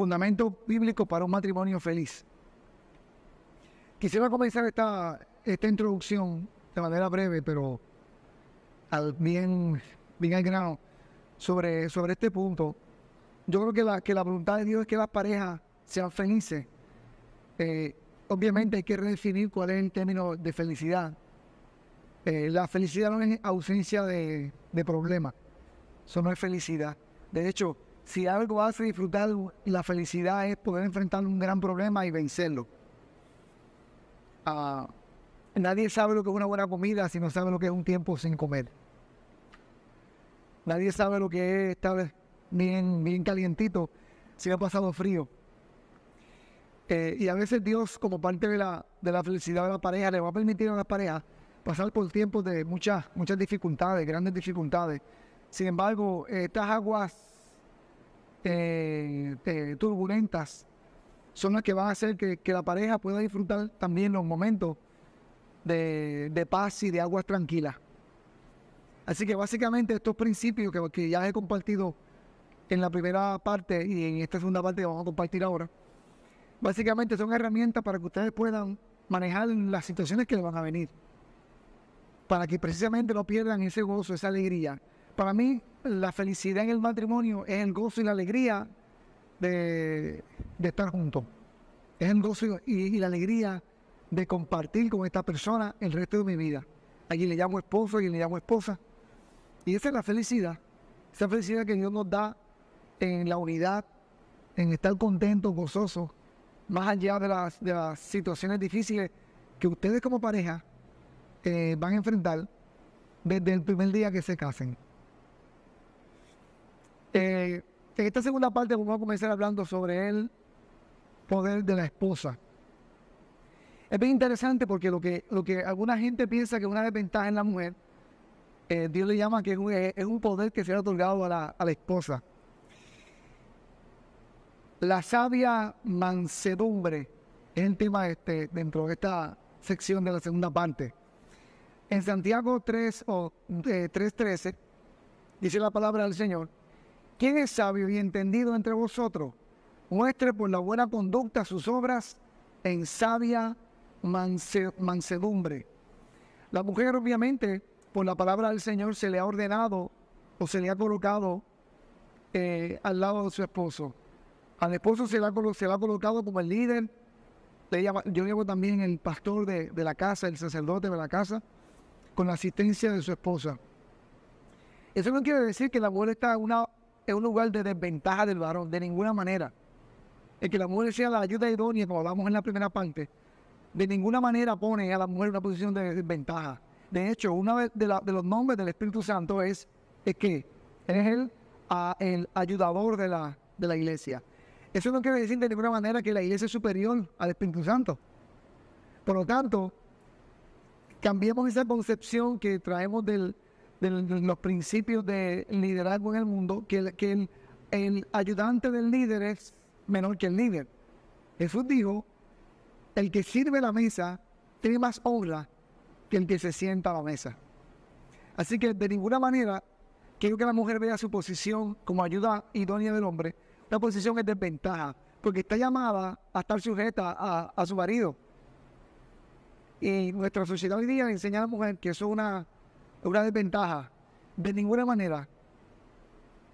fundamento bíblico para un matrimonio feliz. Quisiera comenzar esta, esta introducción de manera breve, pero al bien, bien al grano, sobre, sobre este punto. Yo creo que la, que la voluntad de Dios es que las parejas sean felices. Eh, obviamente hay que redefinir cuál es el término de felicidad. Eh, la felicidad no es ausencia de, de problemas, eso no es felicidad. De hecho, si algo hace disfrutar la felicidad es poder enfrentar un gran problema y vencerlo. Ah, nadie sabe lo que es una buena comida si no sabe lo que es un tiempo sin comer. Nadie sabe lo que es estar bien, bien calientito si ha pasado frío. Eh, y a veces Dios, como parte de la, de la felicidad de la pareja, le va a permitir a la pareja pasar por tiempos de muchas, muchas dificultades, grandes dificultades. Sin embargo, estas aguas turbulentas son las que van a hacer que, la pareja pueda disfrutar también los momentos de, paz y de aguas tranquilas. Así que básicamente estos principios que, que, ya he compartido en la primera parte y en esta segunda parte que vamos a compartir ahora, básicamente son herramientas para que ustedes puedan manejar las situaciones que les van a venir. Para que precisamente no pierdan ese gozo, esa alegría. Para mí, la felicidad en el matrimonio es el gozo y la alegría de, estar juntos. Es el gozo y, la alegría de compartir con esta persona el resto de mi vida. A quien le llamo esposo, a quien le llamo esposa. Y esa es la felicidad. Esa felicidad que Dios nos da en la unidad, en estar contentos, gozosos, más allá de las, de las situaciones difíciles que ustedes como pareja eh, van a enfrentar desde el primer día que se casen. Eh, en esta segunda parte vamos a comenzar hablando sobre el poder de la esposa. Es bien interesante porque lo que, lo que alguna gente piensa que es una desventaja en la mujer, eh, Dios le llama que es un, poder que se ha otorgado a la, esposa. La sabia mansedumbre es el tema este, dentro de esta sección de la segunda parte. En Santiago 3 o 3.13 eh, dice la palabra del Señor, ¿Quién es sabio y entendido entre vosotros? Muestre por la buena conducta sus obras en sabia mansedumbre. La mujer obviamente, por la palabra del Señor, se le ha ordenado o se le ha colocado eh, al lado de su esposo. Al esposo se le ha, colocado como el líder. yo llevo también el pastor de, de la casa, el sacerdote de la casa, con la asistencia de su esposa. Eso no quiere decir que la mujer está una es un lugar de desventaja del varón, de ninguna manera. El que la mujer sea la ayuda idónea, como hablamos en la primera parte, de ninguna manera pone a la mujer en una posición de desventaja. De hecho, uno de, de, los nombres del Espíritu Santo es, es que es el, el ayudador de la, de la iglesia. Eso no quiere decir de ninguna manera que la iglesia es superior al Espíritu Santo. Por lo tanto, cambiemos esa concepción que traemos del, de los principios de liderazgo en el mundo, que, el, que el, ayudante del líder es menor que el líder. Jesús dijo, el que sirve la mesa tiene más honra que el que se sienta a la mesa. Así que de ninguna manera quiero que la mujer vea su posición como ayuda idónea del hombre, una posición es desventaja, porque está llamada a estar sujeta a, a su marido. Y nuestra sociedad hoy día enseña a la mujer que eso es una una desventaja. De ninguna manera.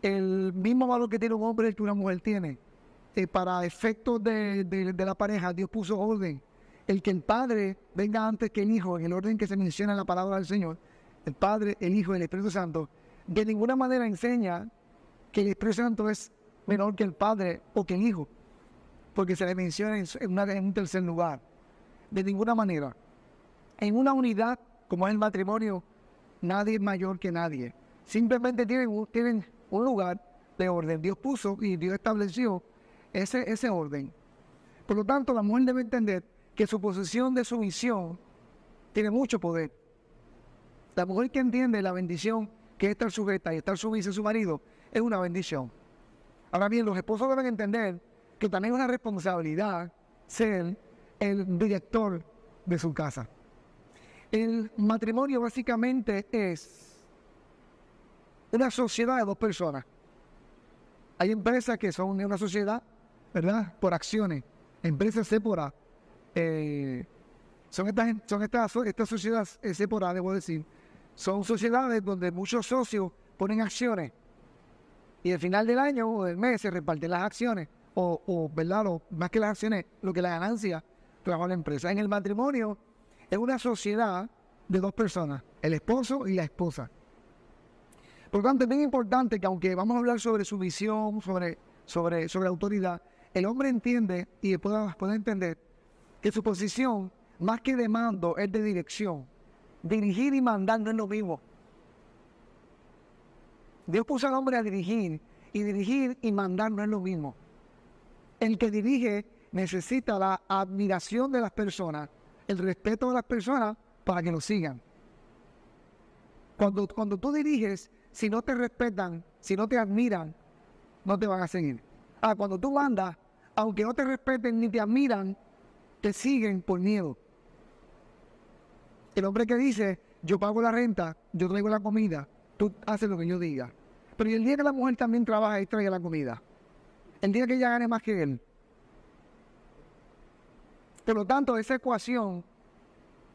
El mismo valor que tiene un hombre que una mujer tiene. Eh, para efectos de, la pareja, Dios puso orden. El que el Padre venga antes que el Hijo, en el orden que se menciona en la palabra del Señor, el Padre, el Hijo y el Espíritu Santo, de ninguna manera enseña que el Espíritu Santo es menor que el Padre o que el Hijo, porque se le menciona en, en un tercer lugar. De ninguna manera. En una unidad, como es el matrimonio, nadie es mayor que nadie. Simplemente tienen, tienen un lugar de orden. Dios puso y Dios estableció ese, ese orden. Por lo tanto, la mujer debe entender que su posición de sumisión tiene mucho poder. La mujer que entiende la bendición que es estar sujeta y estar sumisa a su marido es una bendición. Ahora bien, los esposos deben entender que también es una responsabilidad ser el director de su casa. El matrimonio básicamente es una sociedad de dos personas. Hay empresas que son una sociedad ¿verdad? Por acciones. Empresas Sépora. Eh, son estas, son estas, estas sociedades eh, Sépora, debo decir. Son sociedades donde muchos socios ponen acciones. Y al final del año o del mes se reparten las acciones. O, o ¿verdad? más que las acciones, lo que la ganancia trabaja la empresa. En el matrimonio es una sociedad de dos personas, el esposo y la esposa. Por lo tanto, es bien importante que aunque vamos a hablar sobre su visión, sobre, sobre, sobre autoridad, el hombre entiende y pueda, puede entender que su posición, más que de mando, es de dirección. Dirigir y mandar no es lo mismo. Dios puso al hombre a dirigir y dirigir y mandar no es lo mismo. El que dirige necesita la admiración de las personas, el respeto de las personas para que lo sigan. Cuando, cuando tú diriges, si no te respetan, si no te admiran, no te van a seguir. Ah, cuando tú mandas, aunque no te respeten ni te admiran, te siguen por miedo. El hombre que dice, yo pago la renta, yo traigo la comida, tú haces lo que yo diga. Pero el día que la mujer también trabaja y traiga la comida, el día que ella gane más que él. Por lo tanto, esa ecuación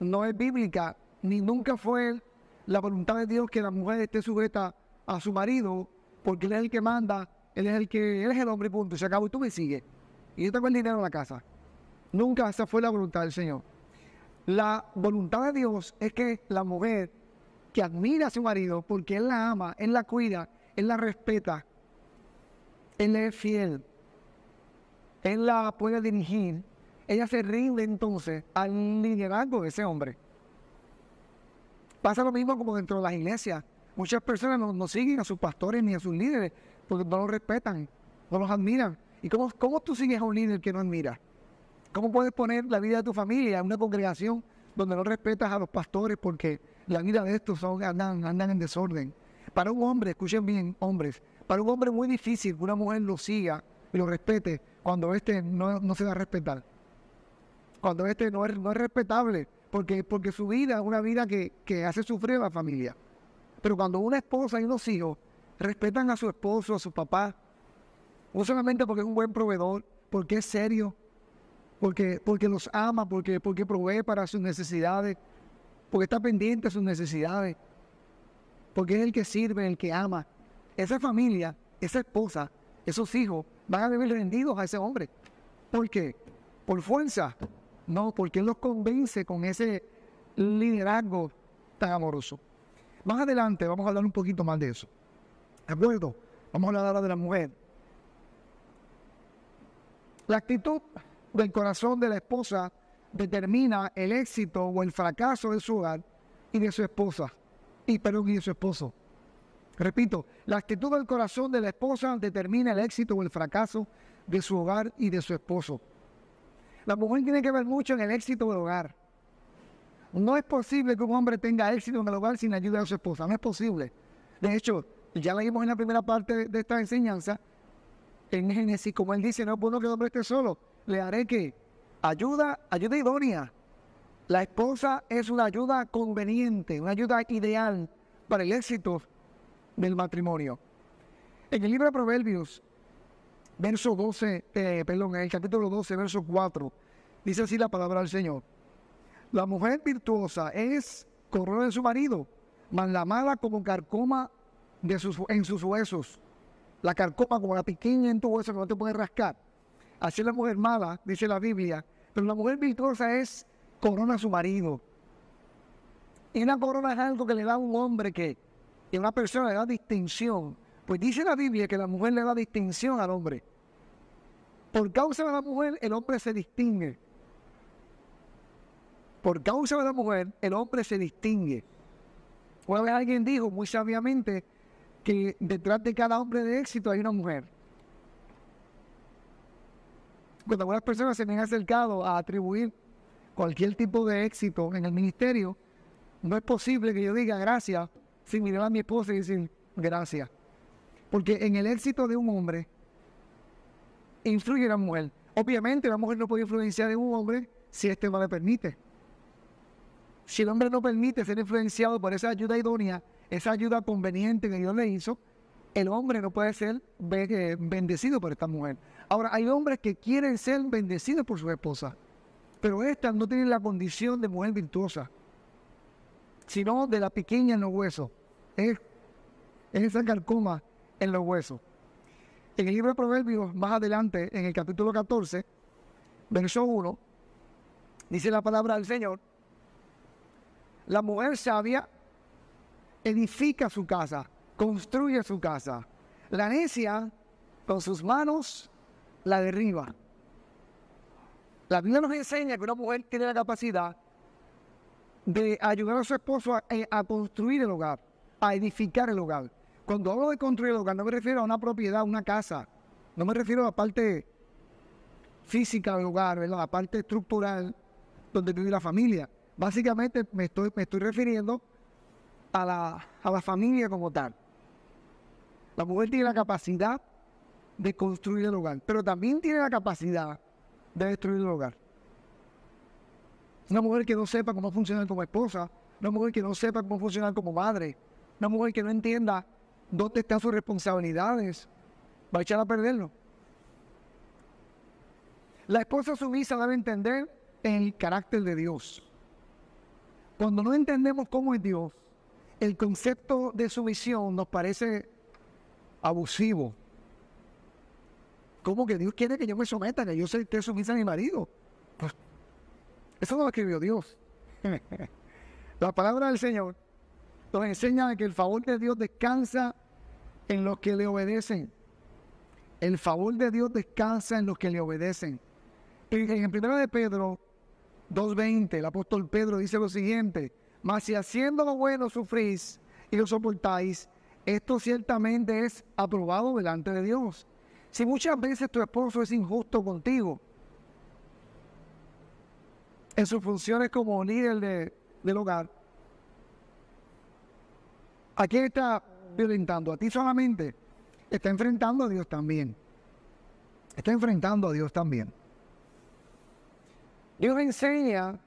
no es bíblica, ni nunca fue la voluntad de Dios que la mujer esté sujeta a su marido, porque él es el que manda, él es el que, él es el hombre, punto, se acabó y tú me sigues. Y yo tengo el dinero en la casa. Nunca esa fue la voluntad del Señor. La voluntad de Dios es que la mujer que admira a su marido porque él la ama, él la cuida, él la respeta, él es fiel, él la puede dirigir, ella se rinde entonces al liderazgo de ese hombre. Pasa lo mismo como dentro de las iglesias. Muchas personas no, siguen a sus pastores ni a sus líderes porque no los respetan, no los admiran. ¿Y cómo, cómo tú sigues a un líder que no admira? ¿Cómo puedes poner la vida de tu familia en una congregación donde no respetas a los pastores porque la vida de estos andan, andan en desorden? Para un hombre, escuchen bien, hombres, para un hombre muy difícil que una mujer lo siga y lo respete cuando éste no, no se va a respetar. Cuando este no es, no es respetable porque, porque su vida es una vida que, hace sufrir a la familia. Pero cuando una esposa y unos hijos respetan a su esposo, a su papá, no solamente porque es un buen proveedor, porque es serio, porque, porque los ama, porque, porque provee para sus necesidades, porque está pendiente de sus necesidades, porque es el que sirve, el que ama. Esa familia, esa esposa, esos hijos van a vivir rendidos a ese hombre. ¿Por qué? Por fuerza, no, porque Él los convence con ese liderazgo tan amoroso. Más adelante vamos a hablar un poquito más de eso. ¿De acuerdo? Vamos a hablar ahora de la mujer. La actitud del corazón de la esposa determina el éxito o el fracaso de su hogar y de su esposa. Y perdón, y de su esposo. Repito, la actitud del corazón de la esposa determina el éxito o el fracaso de su hogar y de su esposo. La mujer tiene que ver mucho en el éxito del hogar. No es posible que un hombre tenga éxito en el hogar sin ayuda de su esposa. No es posible. De hecho, ya leímos en la primera parte de esta enseñanza, en Génesis, como él dice, no es bueno que el hombre esté solo. Le haré que ayuda, ayuda idónea. La esposa es una ayuda conveniente, una ayuda ideal para el éxito del matrimonio. En el libro de Proverbios, verso 12, eh, perdón, en el capítulo 12, verso 4, dice así la palabra del Señor. La mujer virtuosa es corona de su marido, mas la mala como carcoma de sus, en sus huesos. La carcoma como la pequeña en tu hueso que no te puede rascar. Así es la mujer mala, dice la Biblia. Pero la mujer virtuosa es corona a su marido. Y una corona es algo que le da a un hombre que, a una persona le da distinción. Pues dice la Biblia que la mujer le da distinción al hombre. Por causa de la mujer, el hombre se distingue. Por causa de la mujer, el hombre se distingue. Una vez alguien dijo muy sabiamente que detrás de cada hombre de éxito hay una mujer. Cuando algunas personas se me han acercado a atribuir cualquier tipo de éxito en el ministerio, no es posible que yo diga gracias sin mirar a mi esposa y decir gracias. Porque en el éxito de un hombre influye la mujer. Obviamente la mujer no puede influenciar en un hombre si este no le permite. Si el hombre no permite ser influenciado por esa ayuda idónea, esa ayuda conveniente que Dios le hizo, el hombre no puede ser eh, bendecido por esta mujer. Ahora, hay hombres que quieren ser bendecidos por su esposa, pero estas no tienen la condición de mujer virtuosa, sino de la pequeña en los huesos. Es, es esa carcoma en los huesos. En el libro de Proverbios, más adelante, en el capítulo 14, verso 1, dice la palabra del Señor, la mujer sabia edifica su casa, construye su casa. La necia, con sus manos, la derriba. La Biblia nos enseña que una mujer tiene la capacidad de ayudar a su esposo a, eh, a construir el hogar, a edificar el hogar. Cuando hablo de construir el hogar, no me refiero a una propiedad, una casa. No me refiero a la parte física del hogar, ¿verdad? la parte estructural donde vive la familia. Básicamente me estoy, me estoy refiriendo a la, a la familia como tal. La mujer tiene la capacidad de construir el hogar, pero también tiene la capacidad de destruir el hogar. Una mujer que no sepa cómo funcionar como esposa, una mujer que no sepa cómo funcionar como madre, una mujer que no entienda dónde están sus responsabilidades, va a echar a perderlo. La esposa sumisa debe entender el carácter de Dios. Cuando no entendemos cómo es Dios, el concepto de sumisión nos parece abusivo. ¿Cómo que Dios quiere que yo me someta, que yo sea- esté sumisa a mi marido? Pues, eso no lo escribió Dios. La palabra del Señor nos enseña que el favor de Dios descansa en los que le obedecen. El favor de Dios descansa en los que le obedecen. En, el primero de Pedro 2.20, el apóstol Pedro dice lo siguiente, mas si haciendo lo bueno sufrís y lo soportáis, esto ciertamente es aprobado delante de Dios. Si muchas veces tu esposo es injusto contigo, en sus funciones como líder de- del hogar, ¿a quién está violentando? ¿A ti solamente? Está enfrentando a Dios también. Está enfrentando a Dios también. Dios enseña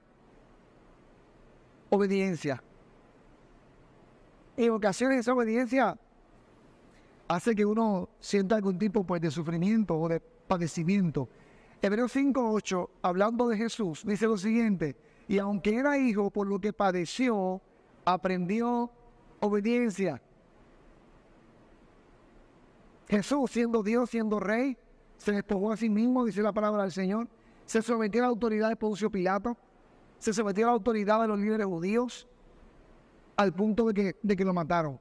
obediencia. En ocasiones esa obediencia hace que uno sienta algún tipo pues, de sufrimiento o de padecimiento. Hebreos 5.8, hablando de Jesús, dice lo siguiente, y aunque era hijo, por lo que padeció, aprendió obediencia. Jesús, siendo Dios, siendo rey, se despojó a sí mismo, dice la palabra del Señor, se sometió a la autoridad de Poncio Pilato, se sometió a la autoridad de los líderes judíos, al punto de que, de que lo mataron.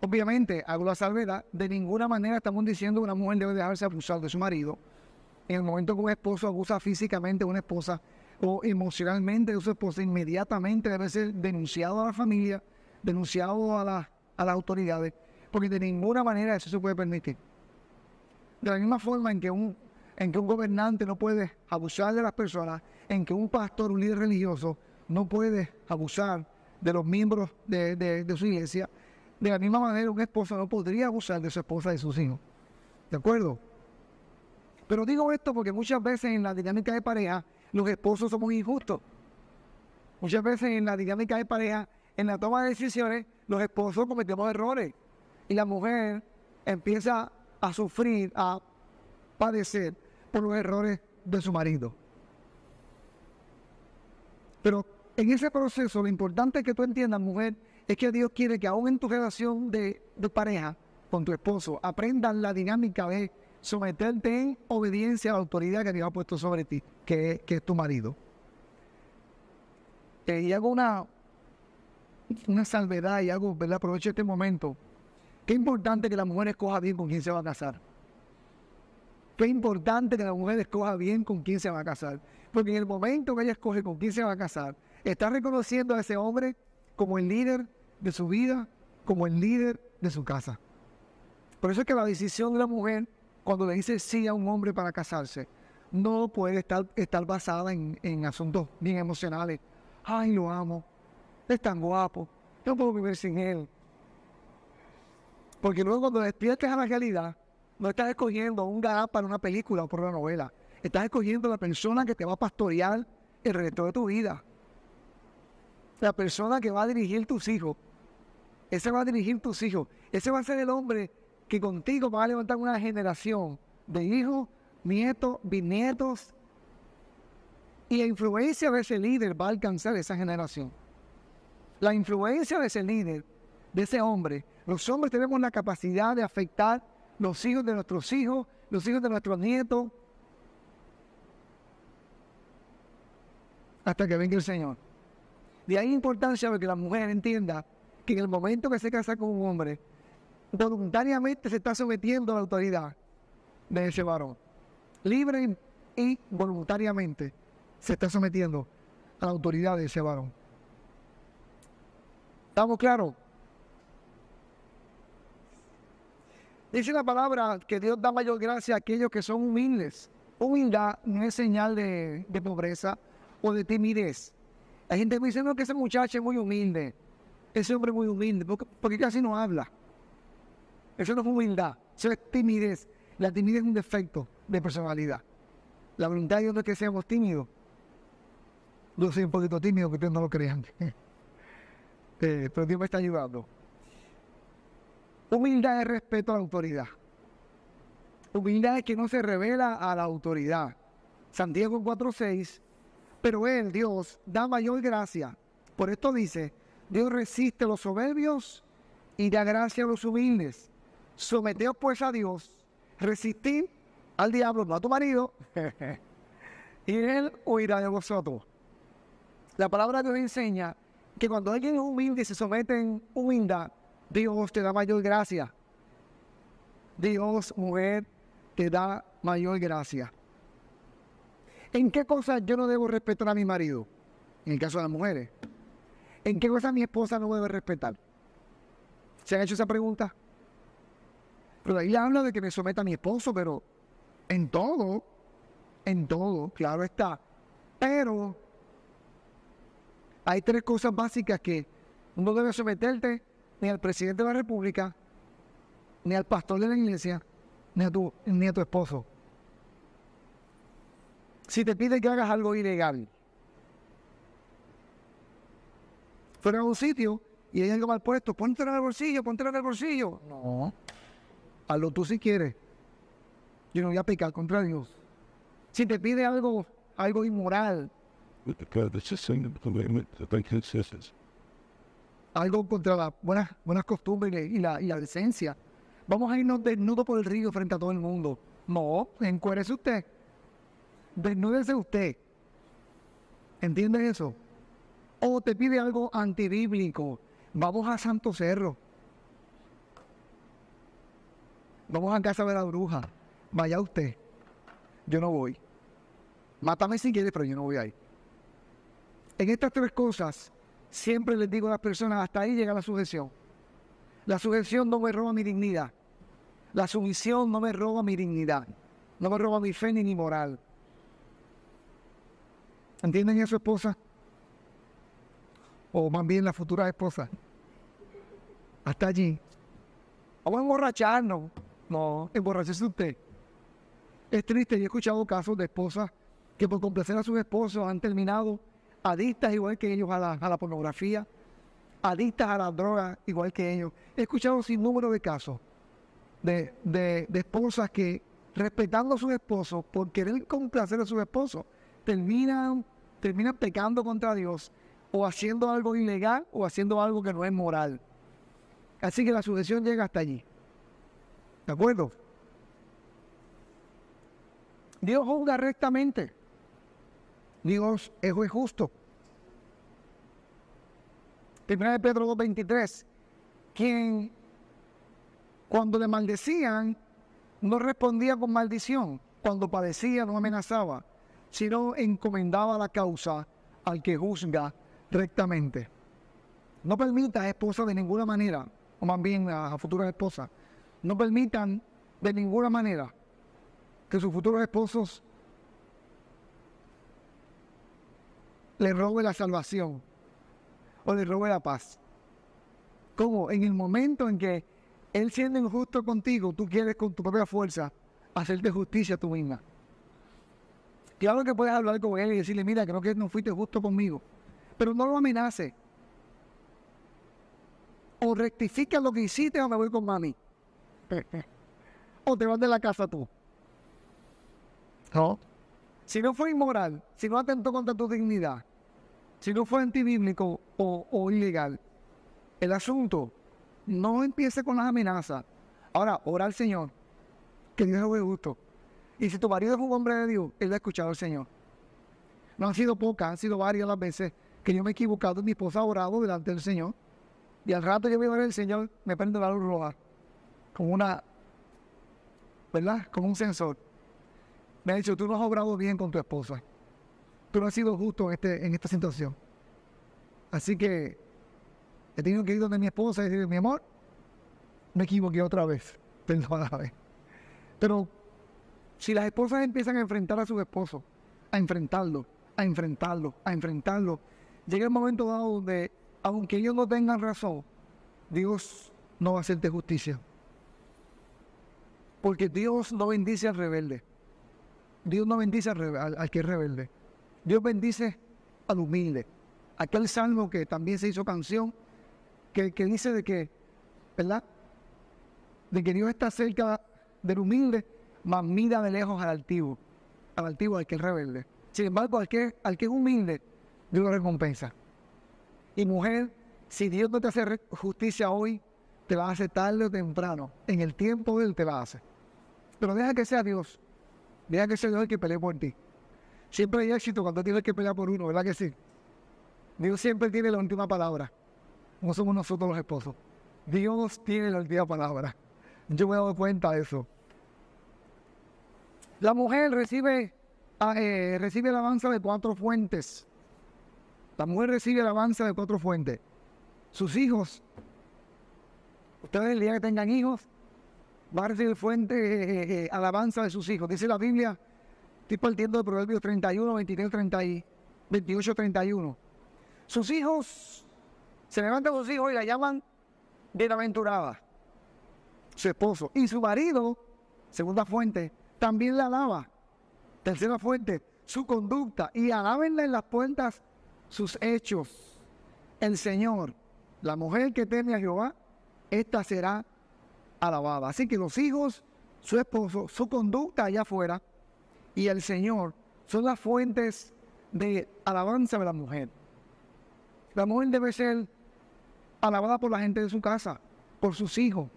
Obviamente, hago la salvedad, de ninguna manera estamos diciendo que una mujer debe dejarse abusar de su marido. En el momento que un esposo abusa físicamente de una esposa o emocionalmente de su esposa, inmediatamente debe ser denunciado a la familia, denunciado a, la- a las autoridades, porque de ninguna manera eso se puede permitir. De la misma forma en que un, en que un gobernante no puede abusar de las personas, en que un pastor, un líder religioso, no puede abusar de los miembros de, de- su iglesia, de la misma manera un esposo no podría abusar de su esposa y de sus hijos. ¿De acuerdo? Pero digo esto porque muchas veces en la dinámica de pareja, los esposos somos injustos. Muchas veces en la dinámica de pareja, en la toma de decisiones, los esposos cometemos errores. Y la mujer empieza a sufrir, a padecer por los errores de su marido. Pero en ese proceso, lo importante que tú entiendas, mujer, es que Dios quiere que aún en tu relación de, pareja con tu esposo, aprendas la dinámica de someterte en obediencia a la autoridad que Dios ha puesto sobre ti, que, es- tu marido. Y hago una, una salvedad y hago, ¿verdad? Aprovecho este momento. Qué importante que la mujer escoja bien con quién se va a casar. Qué importante que la mujer escoja bien con quién se va a casar. Porque en el momento que ella escoge con quién se va a casar, está reconociendo a ese hombre como el líder de su vida, como el líder de su casa. Por eso es que la decisión de la mujer, cuando le dice sí a un hombre para casarse, no puede estar, estar basada en, en asuntos bien emocionales. Ay, lo amo. Es tan guapo. Yo no puedo vivir sin él. Porque luego cuando despiertes a la realidad, no estás escogiendo un galán para una película o para una novela. Estás escogiendo la persona que te va a pastorear el resto de tu vida. La persona que va a dirigir tus hijos. Ese va a dirigir tus hijos. Ese va a ser el hombre que contigo vas a levantar una generación de hijos, nietos, bisnietos, y la influencia de ese líder va a alcanzar esa generación. La influencia de ese líder, de ese hombre, los hombres tenemos la capacidad de afectar los hijos de nuestros hijos, los hijos de nuestros nietos, hasta que venga el Señor. De ahí importancia de que la mujer entienda que en el momento que se casa con un hombre, voluntariamente se está sometiendo a la autoridad de ese varón. Libre y voluntariamente se está sometiendo a la autoridad de ese varón. ¿Estamos claros? Dice la palabra que Dios da mayor gracia a aquellos que son humildes. Humildad no es señal de, pobreza o de timidez. Hay gente que me dice, no, que ese muchacho es muy humilde. Ese hombre es muy humilde, porque, porque casi no habla. Eso no es humildad, eso es timidez. La timidez es un defecto de personalidad. La voluntad de Dios no es que seamos tímidos, yo soy un poquito tímido, que ustedes no lo crean. Pero Dios me está ayudando. Humildad es respeto a la autoridad. Humildad es que no se revela a la autoridad. Santiago 4.6. Pero Él, Dios, da mayor gracia. Por esto dice, Dios resiste a los soberbios y da gracia a los humildes. Someteos pues a Dios, resistid al diablo, no a tu marido, y Él huirá de vosotros. La palabra de Dios enseña que cuando alguien es humilde y se somete en humildad, Dios te da mayor gracia. Dios, mujer, te da mayor gracia. ¿En qué cosas yo no debo respetar a mi marido? En el caso de las mujeres. ¿En qué cosas mi esposa no debe respetar? ¿Se han hecho esa pregunta? Pero ahí habla de que me someta a mi esposo, pero en todo, en todo, claro está. Pero hay tres cosas básicas que no debe someterte ni al presidente de la República, ni al pastor de la iglesia, ni a tu, ni a tu esposo. Si te pide que hagas algo ilegal, fuera a un sitio y hay algo mal puesto, ponte en el bolsillo, ponte en el bolsillo. No, hazlo tú si quieres. Yo no voy a pecar contra Dios. Si te pide algo, algo inmoral, algo contra las buenas, buenas costumbres y la, y la decencia. Vamos a irnos desnudos por el río frente a todo el mundo. No, encuérese usted. Desnúdese usted. ¿Entiendes eso? O te pide algo antibíblico. Vamos a Santo Cerro. Vamos a casa de la bruja. Vaya usted. Yo no voy. Mátame si quieres, pero yo no voy ahí. En estas tres cosas, siempre les digo a las personas, hasta ahí llega la sujeción. La sujeción no me roba mi dignidad. La sumisión no me roba mi dignidad. No me roba mi fe ni mi moral. ¿Entienden eso, esposa? O más bien la futura esposa. Hasta allí. Vamos a emborracharnos. No, emborrachese usted. Es triste, y he escuchado casos de esposas que por complacer a sus esposos han terminado adictas igual que ellos a la, pornografía, adictas a la droga igual que ellos. He escuchado sin número de casos de, de, esposas que, respetando a sus esposos, por querer complacer a sus esposos, terminan, terminan pecando contra Dios o haciendo algo ilegal o haciendo algo que no es moral. Así que la sujeción llega hasta allí. ¿De acuerdo? Dios juzga rectamente. Dios es justo. Primera de Pedro 2.23, quien cuando le maldecían no respondía con maldición, cuando padecía no amenazaba, sino encomendaba la causa al que juzga rectamente. No permita a esposa de ninguna manera, o más bien a, futuras esposas, no permitan de ninguna manera que sus futuros esposos le robe la salvación o le robe la paz. Como en el momento en que Él siendo injusto contigo, tú quieres con tu propia fuerza hacerte justicia tú misma. Claro que puedes hablar con Él y decirle, mira, creo que no fuiste justo conmigo, pero no lo amenace. O rectifica lo que hiciste o me voy con mami. o te vas de la casa tú. No. Si no fue inmoral, si no atentó contra tu dignidad, si no fue antibíblico o, ilegal, el asunto no empiece con las amenazas. Ahora, ora al Señor, que Dios es justo. Y si tu marido es un hombre de Dios, él ha escuchado al Señor. No han sido pocas, han sido varias las veces que yo me he equivocado mi esposa ha orado delante del Señor. Y al rato yo veo el Señor, me prende la luz roja, como una, ¿verdad? Como un sensor. Me ha dicho, tú no has obrado bien con tu esposa. Tú no has sido justo en, este, en esta situación. Así que he tenido que ir donde mi esposa y decir, mi amor, me equivoqué otra vez. Perdóname. Pero si las esposas empiezan a enfrentar a sus esposos, a enfrentarlo, a enfrentarlo, a enfrentarlo, llega el momento dado donde, aunque ellos no tengan razón, Dios no va a hacerte justicia. Porque Dios no bendice al rebelde. Dios no bendice al, que es rebelde. Dios bendice al humilde. Aquel salmo que también se hizo canción, que, dice de que, ¿verdad? De que Dios está cerca del humilde, más mira de lejos al altivo, al altivo, al que es rebelde. Sin embargo, al que, al que es humilde, Dios lo recompensa. Y mujer, si Dios no te hace justicia hoy, te va a hacer tarde o temprano. En el tiempo de Él te va a hacer. Pero deja que sea Dios. Deja que sea Dios el que pelee por ti. Siempre hay éxito cuando tienes que pelear por uno, ¿verdad que sí? Dios siempre tiene la última palabra. No somos nosotros los esposos. Dios tiene la última palabra. Yo me he dado cuenta de eso. La mujer recibe, ah, eh, recibe el avance de cuatro fuentes. La mujer recibe el avance de cuatro fuentes. Sus hijos, ustedes el día que tengan hijos, va a recibir fuente eh, eh, alabanza de sus hijos. Dice la Biblia, estoy partiendo de Proverbios 31, 23, 30 28, 31. Sus hijos, se levantan sus hijos y la llaman bienaventurada. Su esposo. Y su marido, segunda fuente, también la alaba. Tercera fuente, su conducta. Y alábenla en las puertas sus hechos. El Señor, la mujer que teme a Jehová, esta será alabada. Así que los hijos, su esposo, su conducta allá afuera y el Señor son las fuentes de alabanza de la mujer. La mujer debe ser alabada por la gente de su casa, por sus hijos.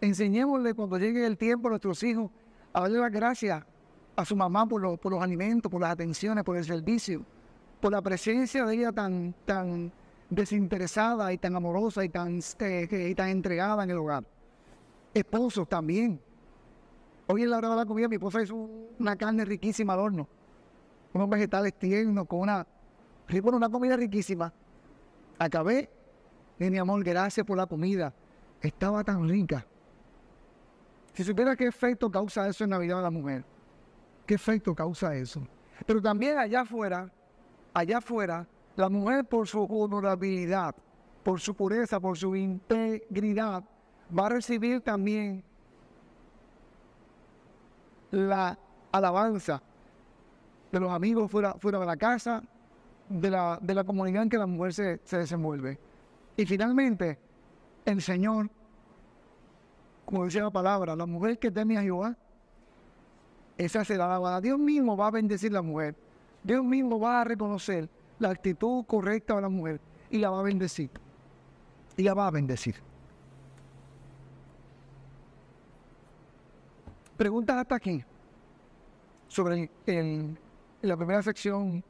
Enseñémosle cuando llegue el tiempo a nuestros hijos a darle las gracias a su mamá por, los alimentos, por las atenciones, por el servicio, por la presencia de ella tan, tan desinteresada y tan amorosa y tan, eh, tan entregada en el hogar. Esposos también. Hoy en la hora de la comida mi esposa hizo una carne riquísima al horno, unos vegetales tiernos, con una, bueno, una comida riquísima. Acabé, y mi amor, gracias por la comida. Estaba tan rica. Si supiera qué efecto causa eso en la vida de la mujer, qué efecto causa eso. Pero también allá afuera, allá afuera, la mujer por su honorabilidad, por su pureza, por su integridad, va a recibir también la alabanza de los amigos fuera, fuera de la casa, de la, de la comunidad en que la mujer se, se desenvuelve. Y finalmente, el Señor como dice la palabra, la mujer que teme a Jehová, esa será la Dios mismo va a bendecir a la mujer. Dios mismo va a reconocer la actitud correcta de la mujer y la va a bendecir. Y la va a bendecir. Preguntas hasta aquí sobre la primera sección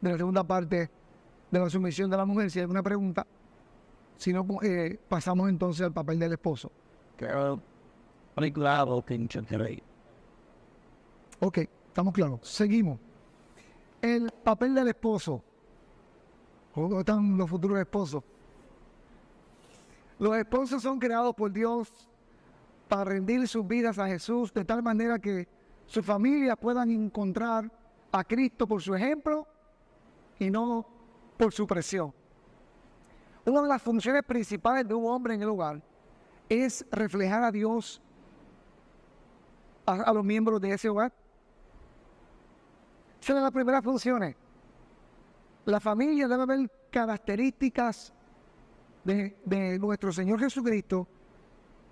de la segunda parte de la sumisión de la mujer. Si hay alguna pregunta, si no, eh, pasamos entonces al papel del esposo. Ok, estamos claros. Seguimos. El papel del esposo. ¿Cómo están los futuros esposos? Los esposos son creados por Dios para rendir sus vidas a Jesús de tal manera que sus familias puedan encontrar a Cristo por su ejemplo y no por su presión. Una de las funciones principales de un hombre en el hogar es reflejar a Dios a, los miembros de ese hogar. Esa es las primeras funciones. La familia debe ver características de, de nuestro Señor Jesucristo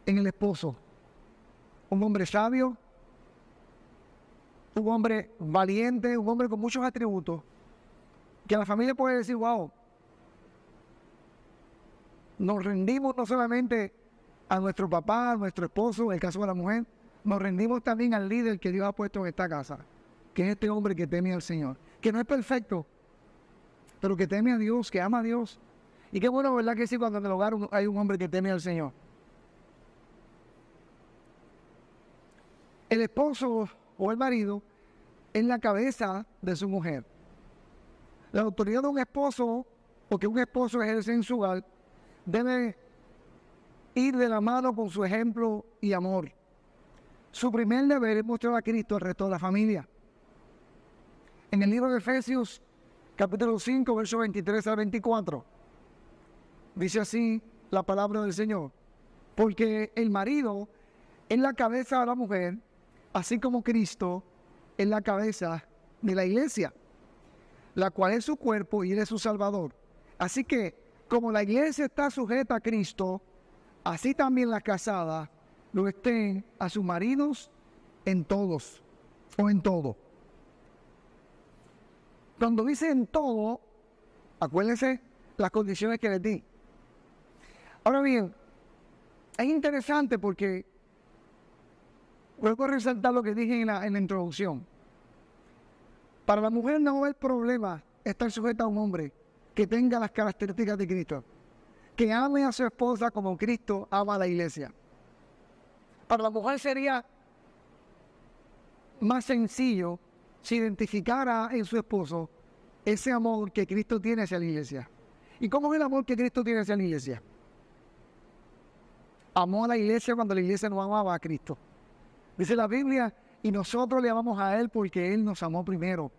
en el esposo. Un hombre sabio, un hombre valiente, un hombre con muchos atributos, que la familia puede decir, wow, nos rendimos no solamente a nuestro papá, a nuestro esposo, en el caso de la mujer, nos rendimos también al líder que Dios ha puesto en esta casa, que es este hombre que teme al Señor, que no es perfecto, pero que teme a Dios, que ama a Dios. Y qué bueno, ¿verdad? Que sí, cuando en el hogar hay un hombre que teme al Señor. El esposo o el marido es la cabeza de su mujer. La autoridad de un esposo o que un esposo ejerce en su debe ir de la mano con su ejemplo y amor. Su primer deber es mostrar a Cristo al resto de la familia. En el libro de Efesios, capítulo 5, versos 23 al 24, dice así la palabra del Señor. Porque el marido es la cabeza de la mujer, así como Cristo es la cabeza de la iglesia, la cual es su cuerpo y él es su salvador. Así que, como la iglesia está sujeta a Cristo, así también las casadas lo estén a sus maridos en todos o en todo. Cuando dice en todo, acuérdense las condiciones que les di. Ahora bien, es interesante porque a resaltar lo que dije en la, en la introducción. Para la mujer no haber problema estar sujeta a un hombre que tenga las características de Cristo, que ame a su esposa como Cristo ama a la iglesia. Para la mujer sería más sencillo si identificara en su esposo ese amor que Cristo tiene hacia la iglesia. ¿Y cómo es el amor que Cristo tiene hacia la iglesia? Amó a la iglesia cuando la iglesia no amaba a Cristo. Dice la Biblia, y nosotros le amamos a Él porque Él nos amó primero.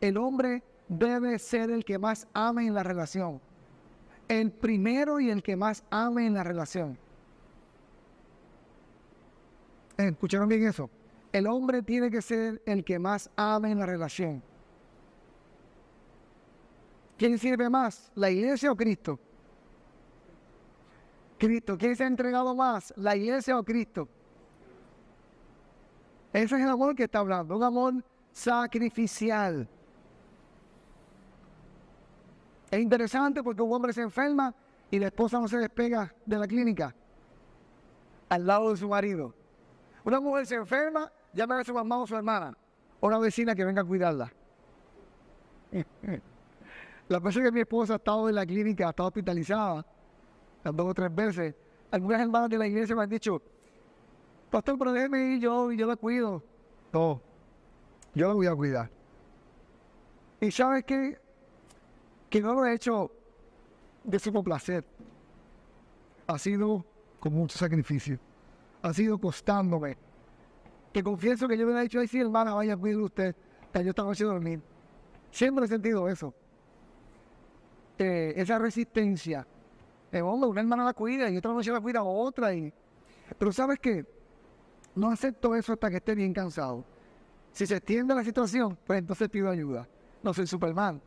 El hombre debe ser el que más ame en la relación. El primero y el que más ame en la relación. ¿Escucharon bien eso? El hombre tiene que ser el que más ame en la relación. ¿Quién sirve más? ¿La iglesia o Cristo? Cristo. ¿Quién se ha entregado más? ¿La iglesia o Cristo? Ese es el amor que está hablando, un amor sacrificial. Es interesante porque un hombre se enferma y la esposa no se despega de la clínica al lado de su marido. Una mujer se enferma, llama a su mamá o su hermana, o una vecina que venga a cuidarla. La persona que mi esposa ha estado en la clínica, ha estado hospitalizada, dos o tres veces, algunas hermanas de la iglesia me han dicho, pastor, pero déjeme ir yo, yo la cuido. No, yo la voy a cuidar. Y sabes qué? Que no lo he hecho de su placer. Ha sido con mucho sacrificio. Ha sido costándome. Que confieso que yo me he dicho, ay sí, hermana, vaya, cuide usted. Que yo estaba haciendo dormir. Siempre he sentido eso. Esa resistencia. Eh, hombre, una hermana la cuida y otra noche la cuida otra. Y... Pero ¿sabes qué? No acepto eso hasta que esté bien cansado. Si se extiende la situación, pues entonces pido ayuda. No soy Superman.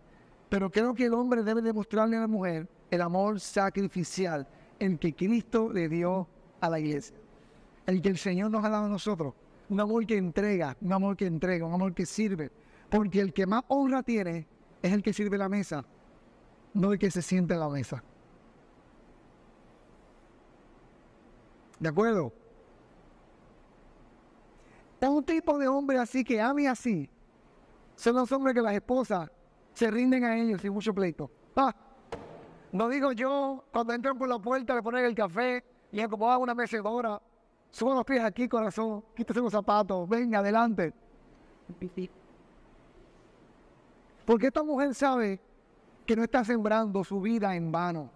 Pero creo que el hombre debe demostrarle a la mujer el amor sacrificial en que Cristo le dio a la iglesia. El que el Señor nos ha dado a nosotros. Un amor que entrega, un amor que entrega, un amor que sirve. Porque el que más honra tiene es el que sirve la mesa, no el que se siente en la mesa. ¿De acuerdo? Un tipo de hombre así que ame así. Son los hombres que las esposas se rinden a ellos sin mucho pleito. Ah, no digo yo, cuando entran por la puerta le ponen el café y acomodan una mecedora. Suban los pies aquí, corazón. Quítese los zapatos. Venga, adelante. Porque esta mujer sabe que no está sembrando su vida en vano.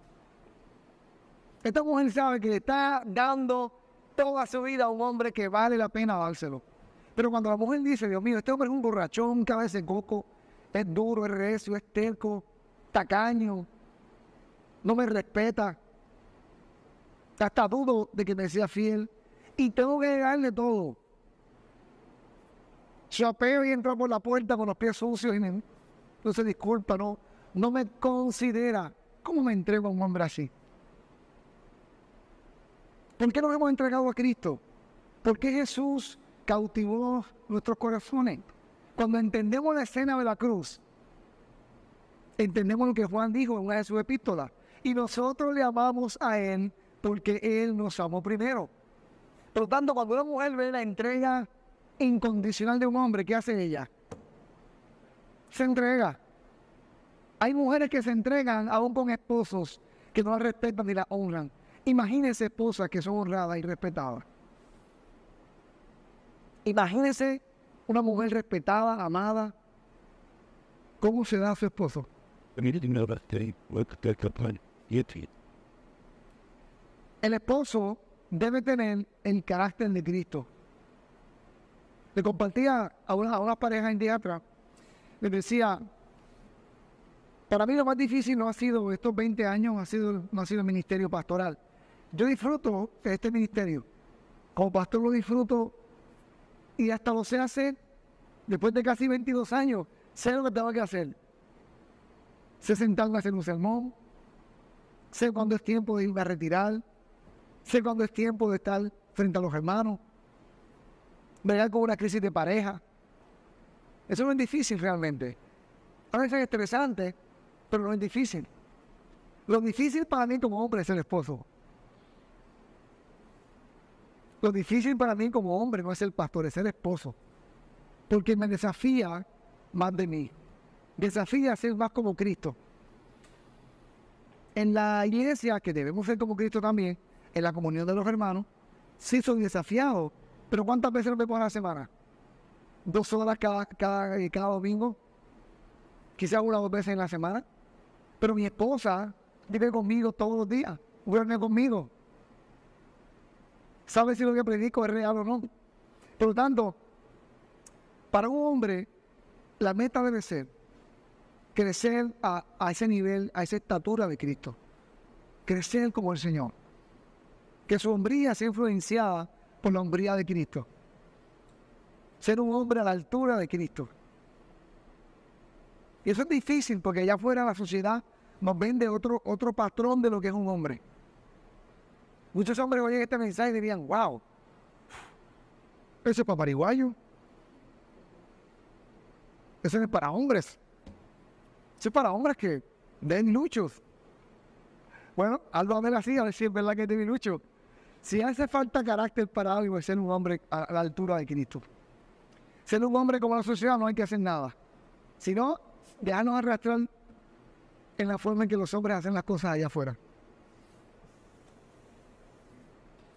Esta mujer sabe que le está dando toda su vida a un hombre que vale la pena dárselo. Pero cuando la mujer dice, Dios mío, este hombre es un borrachón, cabeza de coco, es duro, es recio, es terco, tacaño, no me respeta, hasta dudo de que me sea fiel y tengo que darle todo. Chapeo y entra por la puerta con los pies sucios y no se disculpa, no, no me considera. ¿Cómo me entrego a un hombre así? ¿Por qué nos hemos entregado a Cristo? ¿Por qué Jesús cautivó nuestros corazones? Cuando entendemos la escena de la cruz, entendemos lo que Juan dijo en una de sus epístolas. Y nosotros le amamos a Él porque Él nos amó primero. Por lo tanto, cuando una mujer ve la entrega incondicional de un hombre, ¿qué hace ella? Se entrega. Hay mujeres que se entregan aún con esposos que no la respetan ni la honran. Imagínense esposas que son honradas y respetadas. Imagínense una mujer respetada, amada. ¿Cómo se da a su esposo? El esposo debe tener el carácter de Cristo. Le compartía a una, a una pareja en teatro, le decía, para mí lo más difícil no ha sido estos 20 años, ha sido, no ha sido el ministerio pastoral. Yo disfruto de este ministerio. Como pastor lo disfruto y hasta lo sé hacer. Después de casi 22 años, sé lo que tengo que hacer. Sé sentarme a hacer un sermón. Sé cuándo es tiempo de irme a retirar. Sé cuándo es tiempo de estar frente a los hermanos. Ver con una crisis de pareja. Eso no es difícil realmente. A veces es estresante, pero no es difícil. Lo difícil para mí como hombre es el esposo. Lo difícil para mí como hombre no es el pastor, es el esposo. Porque me desafía más de mí. Desafía ser más como Cristo. En la iglesia, que debemos ser como Cristo también, en la comunión de los hermanos, sí soy desafiado. Pero ¿cuántas veces lo vemos a la semana? ¿Dos horas cada, cada, cada domingo? Quizás una o dos veces en la semana. Pero mi esposa vive conmigo todos los días, duerme conmigo. Sabe si lo que predico es real o no. Por lo tanto, para un hombre, la meta debe ser crecer a, ese nivel, a esa estatura de Cristo. Crecer como el Señor. Que su hombría sea influenciada por la hombría de Cristo. Ser un hombre a la altura de Cristo. Y eso es difícil porque allá afuera la sociedad nos vende otro, otro patrón de lo que es un hombre. Muchos hombres oyen este mensaje y dirían, wow, eso es para pariguayo. Eso es para hombres. Eso es para hombres que den luchos. Bueno, algo a así, a ver si es verdad que tiene lucho. Si hace falta carácter para algo, es ser un hombre a la altura de Cristo. Ser un hombre como la sociedad no hay que hacer nada. Si no, dejarnos arrastrar en la forma en que los hombres hacen las cosas allá afuera.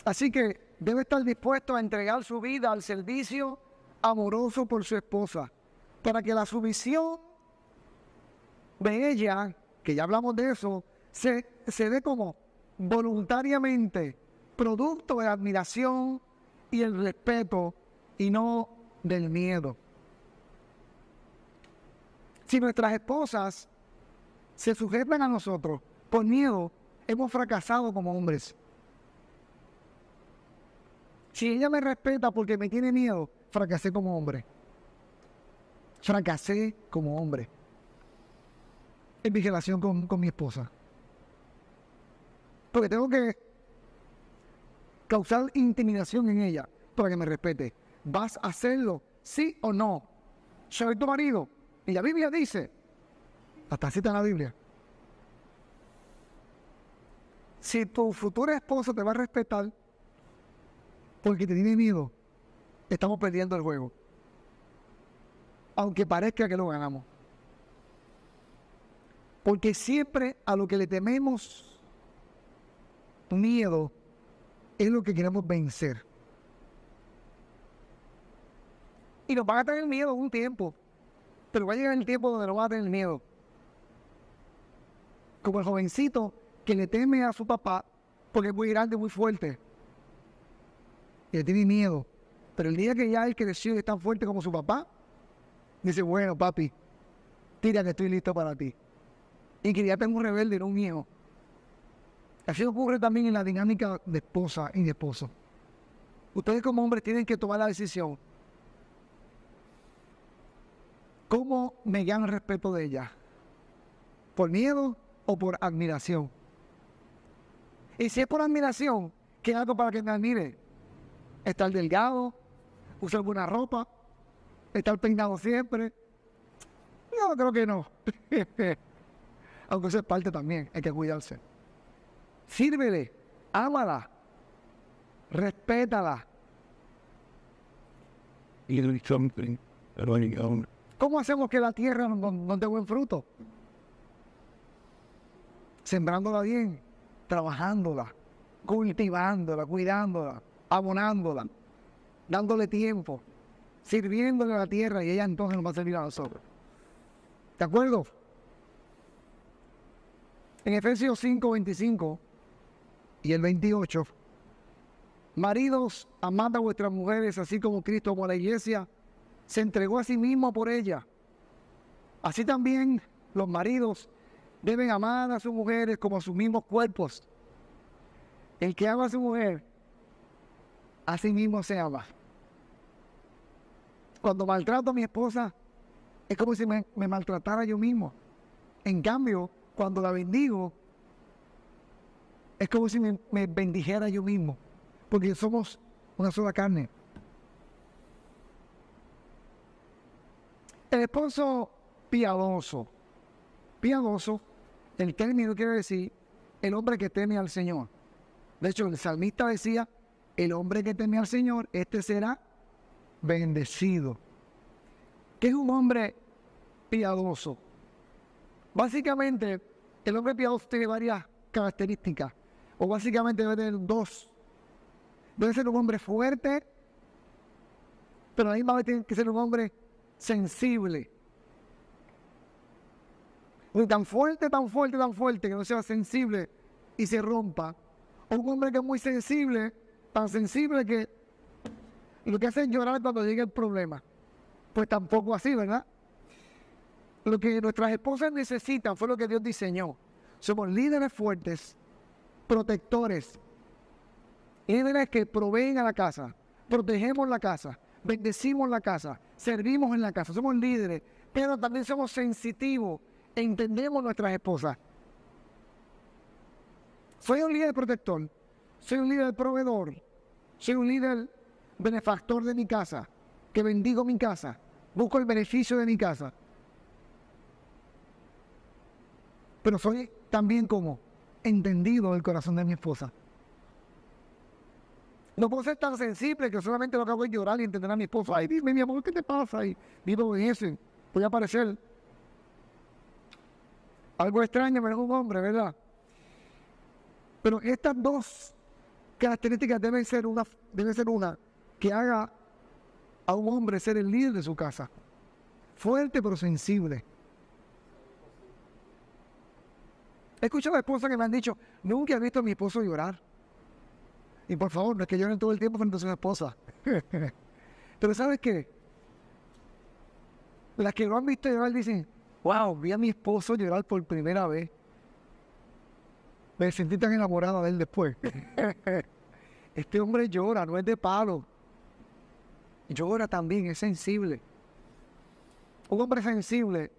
Así que debe estar dispuesto a entregar su vida al servicio amoroso por su esposa, para que la sumisión de ella, que ya hablamos de eso, se, se dé como voluntariamente producto de admiración y el respeto y no del miedo. Si nuestras esposas se sujetan a nosotros por miedo, hemos fracasado como hombres. Si ella me respeta porque me tiene miedo, fracasé como hombre. Fracasé como hombre. En mi relación con, con mi esposa. Porque tengo que causar intimidación en ella para que me respete. ¿Vas a hacerlo? ¿Sí o no? ¿Soy tu marido? Y la Biblia dice, hasta cita en la Biblia, si tu futura esposa te va a respetar porque te tiene miedo, estamos perdiendo el juego. Aunque parezca que lo ganamos. Porque siempre a lo que le tememos miedo es lo que queremos vencer. Y nos van a tener miedo un tiempo. Pero va a llegar el tiempo donde no va a tener miedo. Como el jovencito que le teme a su papá porque es muy grande, muy fuerte. Y le tiene miedo. Pero el día que ya él creció y es tan fuerte como su papá, dice, bueno, papi, tira que estoy listo para ti. Y que ya tengo un rebelde, no un hijo. Así ocurre también en la dinámica de esposa y de esposo. Ustedes como hombres tienen que tomar la decisión ¿Cómo me gano el respeto de ella? ¿Por miedo o por admiración? Y si es por admiración, ¿qué hago para que me admire? Estar delgado, usar buena ropa, estar peinado siempre. Yo creo que no. Aunque eso es parte también, hay que cuidarse. Sírvele, ámala, respétala. ¿Cómo hacemos que la tierra no, dé buen fruto? Sembrándola bien, trabajándola, cultivándola, cuidándola, abonándola, dándole tiempo, sirviéndole a la tierra y ella entonces nos va a servir a nosotros. ¿De acuerdo? En Efesios 5, 25 y el 28, maridos, amad a vuestras mujeres, así como Cristo a la iglesia, se entregó a sí mismo por ella. Así también los maridos deben amar a sus mujeres como a sus mismos cuerpos. El que ama a su mujer, a sí mismo se ama. Cuando maltrato a mi esposa, es como si me, maltratara yo mismo. En cambio, cuando la bendigo, es como si me, me bendijera yo mismo. Porque somos una sola carne. El esposo piadoso. Piadoso, el término quiere decir el hombre que teme al Señor. De hecho, el salmista decía, el hombre que teme al Señor, este será bendecido. ¿Qué es un hombre piadoso? Básicamente, el hombre piadoso tiene varias características, o básicamente debe tener dos. Debe ser un hombre fuerte, pero a la misma vez tiene que ser un hombre sensible. Y tan fuerte, tan fuerte, tan fuerte que no sea sensible y se rompa. O un hombre que es muy sensible, tan sensible que lo que hace es llorar cuando llega el problema. Pues tampoco así, ¿verdad? Lo que nuestras esposas necesitan fue lo que Dios diseñó. Somos líderes fuertes, protectores, líderes que proveen a la casa, protegemos la casa, bendecimos la casa, servimos en la casa, somos líderes, pero también somos sensitivos, entendemos nuestras esposas. Soy un líder protector, soy un líder proveedor, soy un líder benefactor de mi casa, que bendigo mi casa, busco el beneficio de mi casa. Pero soy también como entendido del corazón de mi esposa. No puedo ser tan sensible que solamente lo que hago es llorar y entender a mi esposa. Ay, dime, mi amor, ¿qué te pasa? Y vivo en ese. Voy a aparecer. Algo extraño, pero es un hombre, ¿verdad? Pero estas dos características deben ser una, deben ser una que haga a un hombre ser el líder de su casa. Fuerte pero sensible. He escuchado a esposas que me han dicho, nunca he visto a mi esposo llorar. Y por favor, no es que lloren todo el tiempo frente a su esposa. Pero ¿sabes qué? Las que lo han visto llorar dicen, wow, vi a mi esposo llorar por primera vez. Me sentí tan enamorada de él después. este hombre llora, no es de palo. Llora también, es sensible. Un hombre sensible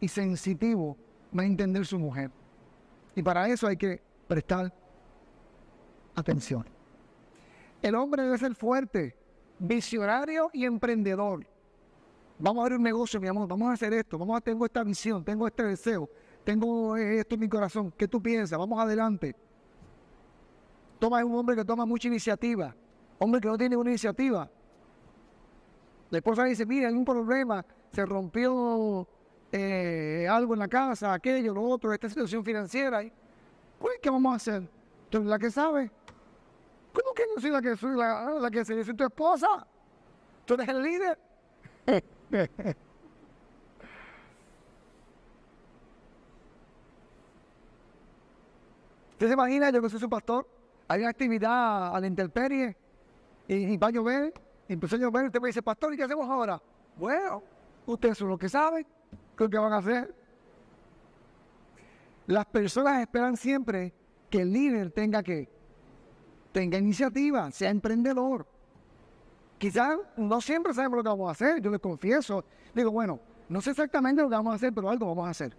y sensitivo va a entender su mujer. Y para eso hay que prestar atención. El hombre debe ser fuerte, visionario y emprendedor. Vamos a abrir un negocio, mi amor, vamos a hacer esto, vamos a tengo esta visión, tengo este deseo, tengo esto en mi corazón. ¿Qué tú piensas? Vamos adelante. Toma es un hombre que toma mucha iniciativa. Hombre que no tiene una iniciativa. La esposa dice, mira, hay un problema, se rompió eh, algo en la casa, aquello, lo otro, esta situación financiera. Pues, ¿qué vamos a hacer? Entonces, la que sabe, ¿Cómo que yo soy la que soy la, que soy tu esposa? ¿Tú eres el líder? ¿Usted se imagina yo que soy su pastor? Hay una actividad a la intemperie y, va a llover, y empezó a llover, y usted me dice, pastor, ¿y qué hacemos ahora? Bueno, ustedes son los que saben qué que van a hacer. Las personas esperan siempre que el líder tenga que tenga iniciativa, sea emprendedor. Quizás no siempre sabemos lo que vamos a hacer, yo les confieso. Digo, bueno, no sé exactamente lo que vamos a hacer, pero algo vamos a hacer.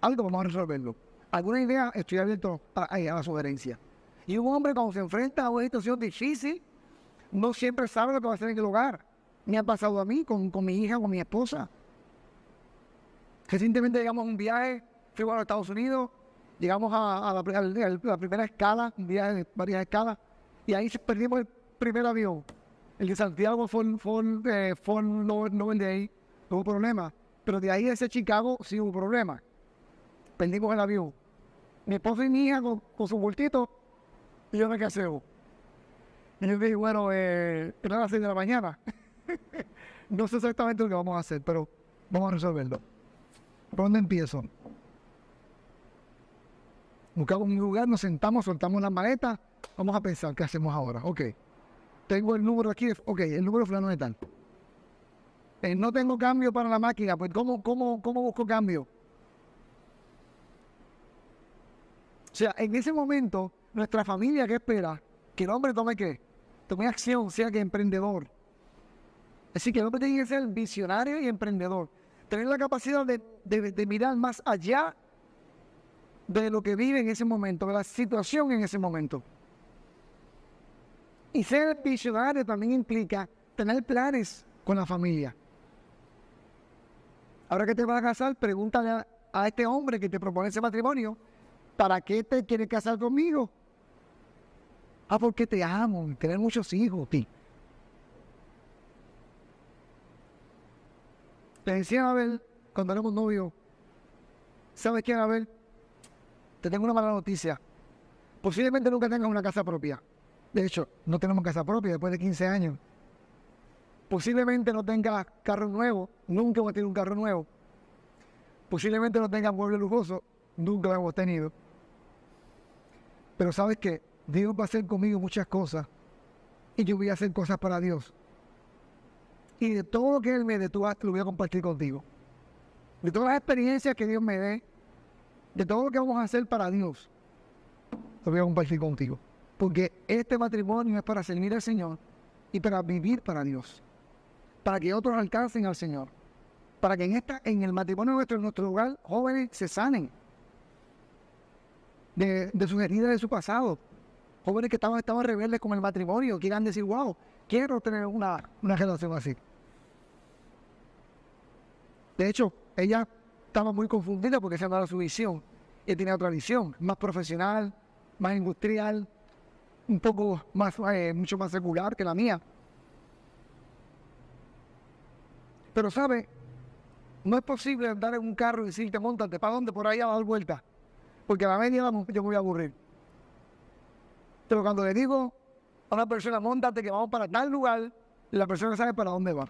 Algo vamos a resolverlo. Alguna idea, estoy abierto a, a la sugerencia. Y un hombre cuando se enfrenta a una situación difícil, no siempre sabe lo que va a hacer en el hogar. Me ha pasado a mí con, con mi hija, con mi esposa. Recientemente llegamos a un viaje, fuimos a los Estados Unidos, llegamos a, la, primera escala, un viaje de varias escalas, y ahí perdimos el primer avión. El de Santiago fue, fue, eh, no, no de ahí, no hubo problema. Pero de ahí de ese Chicago sí hubo problema. Perdimos el avión. Mi esposa y mi hija con, su bultito, y yo me quedé Y yo dije, bueno, eh, eran las 6 de la mañana. no sé exactamente lo que vamos a hacer, pero vamos a resolverlo. ¿Por dónde empiezo? Buscamos un lugar, nos sentamos, soltamos la maleta, vamos a pensar qué hacemos ahora. Ok, tengo el número aquí, ok, el número fulano de tal. Eh, no tengo cambio para la máquina, pues ¿cómo, cómo, cómo busco cambio? O sea, en ese momento, nuestra familia, ¿qué espera? Que el hombre tome qué? Tome acción, sea que emprendedor. Así que el hombre tiene que ser visionario y emprendedor tener la capacidad de, mirar más allá de lo que vive en ese momento, de la situación en ese momento. Y ser visionario también implica tener planes con la familia. Ahora que te vas a casar, pregúntale a este hombre que te propone ese matrimonio, ¿para qué te quieres casar conmigo? Ah, porque te amo, tener muchos hijos, ti. Le decía a Abel, cuando éramos novios, ¿sabes quién, Abel? Te tengo una mala noticia. Posiblemente nunca tengas una casa propia. De hecho, no tenemos casa propia después de 15 años. Posiblemente no tengas carro nuevo, nunca hemos tenido un carro nuevo. Posiblemente no tengas mueble lujoso, nunca lo hemos tenido. Pero sabes que Dios va a hacer conmigo muchas cosas y yo voy a hacer cosas para Dios. Y de todo lo que Él me dé, tú lo voy a compartir contigo. De todas las experiencias que Dios me dé, de todo lo que vamos a hacer para Dios, lo voy a compartir contigo. Porque este matrimonio es para servir al Señor y para vivir para Dios. Para que otros alcancen al Señor. Para que en, esta, en el matrimonio nuestro, en nuestro hogar, jóvenes se sanen de, sus heridas de su pasado. Jóvenes que estaban, estaban rebeldes con el matrimonio, quieran decir, wow, quiero tener una, una relación así. De hecho, ella estaba muy confundida porque esa no su visión. Ella tenía otra visión, más profesional, más industrial, un poco más, eh, mucho más secular que la mía. Pero, ¿sabe? No es posible andar en un carro y decirte, montate, ¿para dónde? Por ahí a dar vuelta. Porque a la media yo me voy a aburrir. Pero cuando le digo a una persona, montate que vamos para tal lugar, la persona sabe para dónde va.